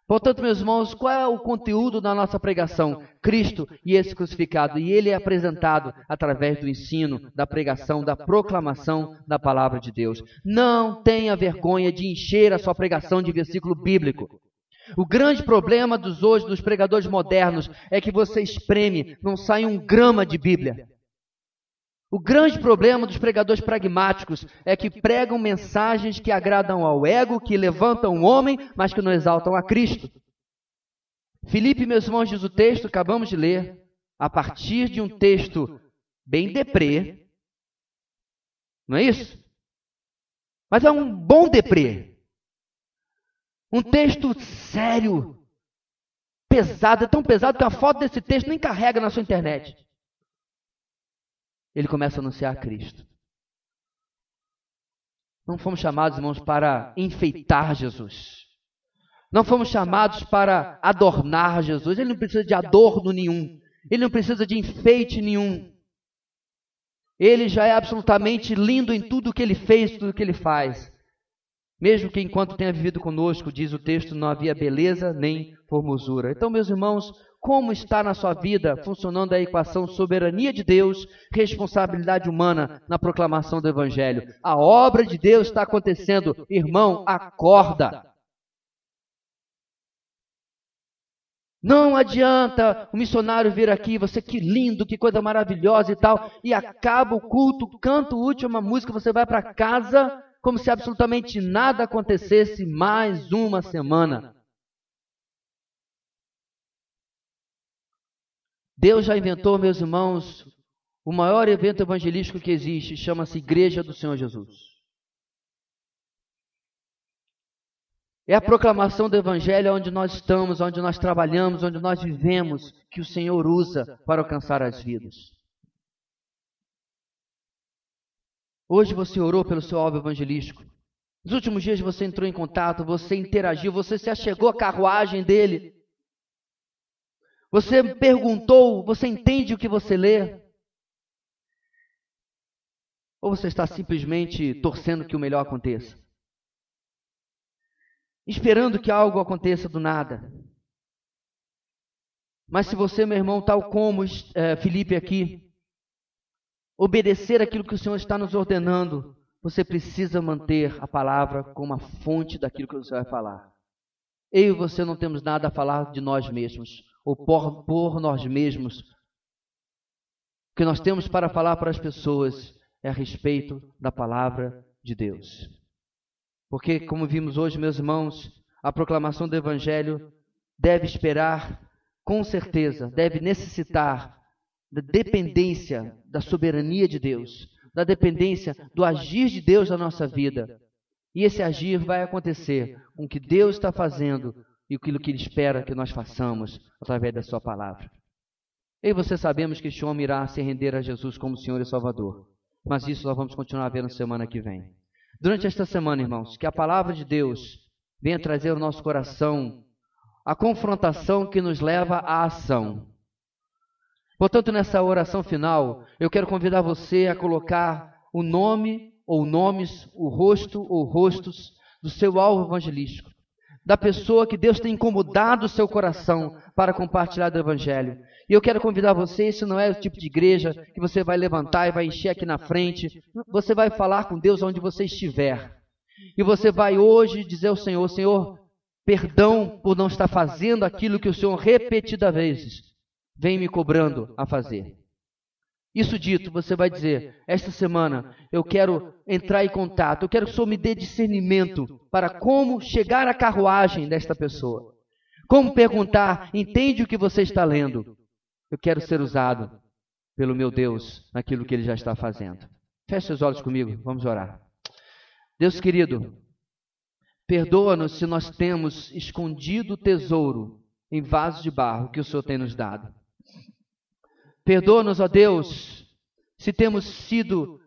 Portanto, meus irmãos, qual é o conteúdo da nossa pregação? Cristo e esse crucificado. E ele é apresentado através do ensino, da pregação, da proclamação da palavra de Deus. Não tenha vergonha de encher a sua pregação de versículo bíblico. O grande problema dos hoje, dos pregadores modernos, é que você espreme, não sai um grama de Bíblia. O grande problema dos pregadores pragmáticos é que pregam mensagens que agradam ao ego, que levantam o homem, mas que não exaltam a Cristo. Filipe, meus irmãos, diz o texto, acabamos de ler, a partir de um texto bem deprê. Não é isso? Mas é um bom deprê. Um texto sério, pesado, é tão pesado que a foto desse texto nem carrega na sua internet ele começa a anunciar Cristo. Não fomos chamados, irmãos, para enfeitar Jesus. Não fomos chamados para adornar Jesus. Ele não precisa de adorno nenhum. Ele não precisa de enfeite nenhum. Ele já é absolutamente lindo em tudo que ele fez, tudo que ele faz. Mesmo que enquanto tenha vivido conosco, diz o texto, não havia beleza nem formosura. Então, meus irmãos, como está na sua vida funcionando a equação soberania de Deus, responsabilidade humana na proclamação do Evangelho. A obra de Deus está acontecendo. Irmão, acorda. Não adianta o missionário vir aqui, você que lindo, que coisa maravilhosa e tal, e acaba o culto, canta a última música, você vai para casa como se absolutamente nada acontecesse mais uma semana. Deus já inventou, meus irmãos, o maior evento evangelístico que existe, chama-se Igreja do Senhor Jesus. É a proclamação do Evangelho onde nós estamos, onde nós trabalhamos, onde nós vivemos, que o Senhor usa para alcançar as vidas. Hoje você orou pelo seu alvo evangelístico. Nos últimos dias você entrou em contato, você interagiu, você se achegou à carruagem dele. Você perguntou, você entende o que você lê? Ou você está simplesmente torcendo que o melhor aconteça? esperando que algo aconteça do nada. Mas se você, meu irmão, tal como é, Felipe aqui, obedecer aquilo que o Senhor está nos ordenando, você precisa manter a palavra como a fonte daquilo que você vai falar. Eu e você não temos nada a falar de nós mesmos, ou por, por nós mesmos. O que nós temos para falar para as pessoas é a respeito da palavra de Deus. Porque, como vimos hoje, meus irmãos, a proclamação do Evangelho deve esperar, com certeza, deve necessitar da dependência da soberania de Deus, da dependência do agir de Deus na nossa vida. E esse agir vai acontecer com o que Deus está fazendo e aquilo que Ele espera que nós façamos através da Sua palavra. Eu e você sabemos que este homem irá se render a Jesus como Senhor e Salvador. Mas isso nós vamos continuar vendo semana que vem. Durante esta semana, irmãos, que a palavra de Deus venha trazer ao nosso coração a confrontação que nos leva à ação. Portanto, nessa oração final, eu quero convidar você a colocar o nome ou nomes, o rosto ou rostos do seu alvo evangelístico, da pessoa que Deus tem incomodado o seu coração para compartilhar do Evangelho. E eu quero convidar você, isso não é o tipo de igreja que você vai levantar e vai encher aqui na frente. Você vai falar com Deus onde você estiver. E você vai hoje dizer ao Senhor, Senhor, perdão por não estar fazendo aquilo que o Senhor repetida vezes vem me cobrando a fazer. Isso dito, você vai dizer: Esta semana eu quero entrar em contato, eu quero que o Senhor me dê discernimento para como chegar à carruagem desta pessoa. Como perguntar, entende o que você está lendo? Eu quero ser usado pelo meu Deus naquilo que Ele já está fazendo. Feche os olhos comigo, vamos orar. Deus querido, perdoa-nos se nós temos escondido o tesouro em vasos de barro que o Senhor tem nos dado. Perdoa-nos, ó Deus, se temos sido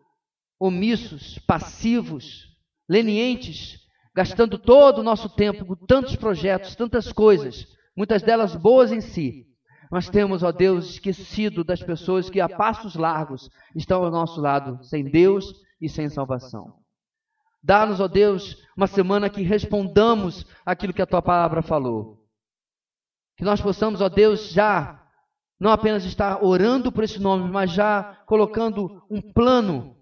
omissos, passivos, lenientes gastando todo o nosso tempo com tantos projetos, tantas coisas, muitas delas boas em si. Mas temos, ó Deus, esquecido das pessoas que a passos largos estão ao nosso lado, sem Deus e sem salvação. Dá-nos, ó Deus, uma semana que respondamos aquilo que a tua palavra falou. Que nós possamos, ó Deus, já não apenas estar orando por esse nome, mas já colocando um plano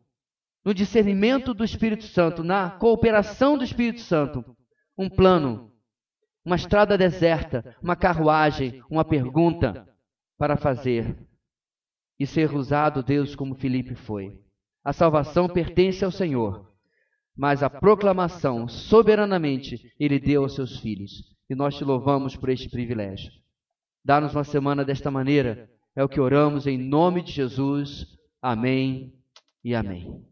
no discernimento do Espírito Santo, na cooperação do Espírito Santo, um plano, uma estrada deserta, uma carruagem, uma pergunta para fazer e ser usado, Deus, como Felipe foi. A salvação pertence ao Senhor, mas a proclamação, soberanamente, Ele deu aos seus filhos. E nós te louvamos por este privilégio. Dá-nos uma semana desta maneira, é o que oramos em nome de Jesus. Amém e amém.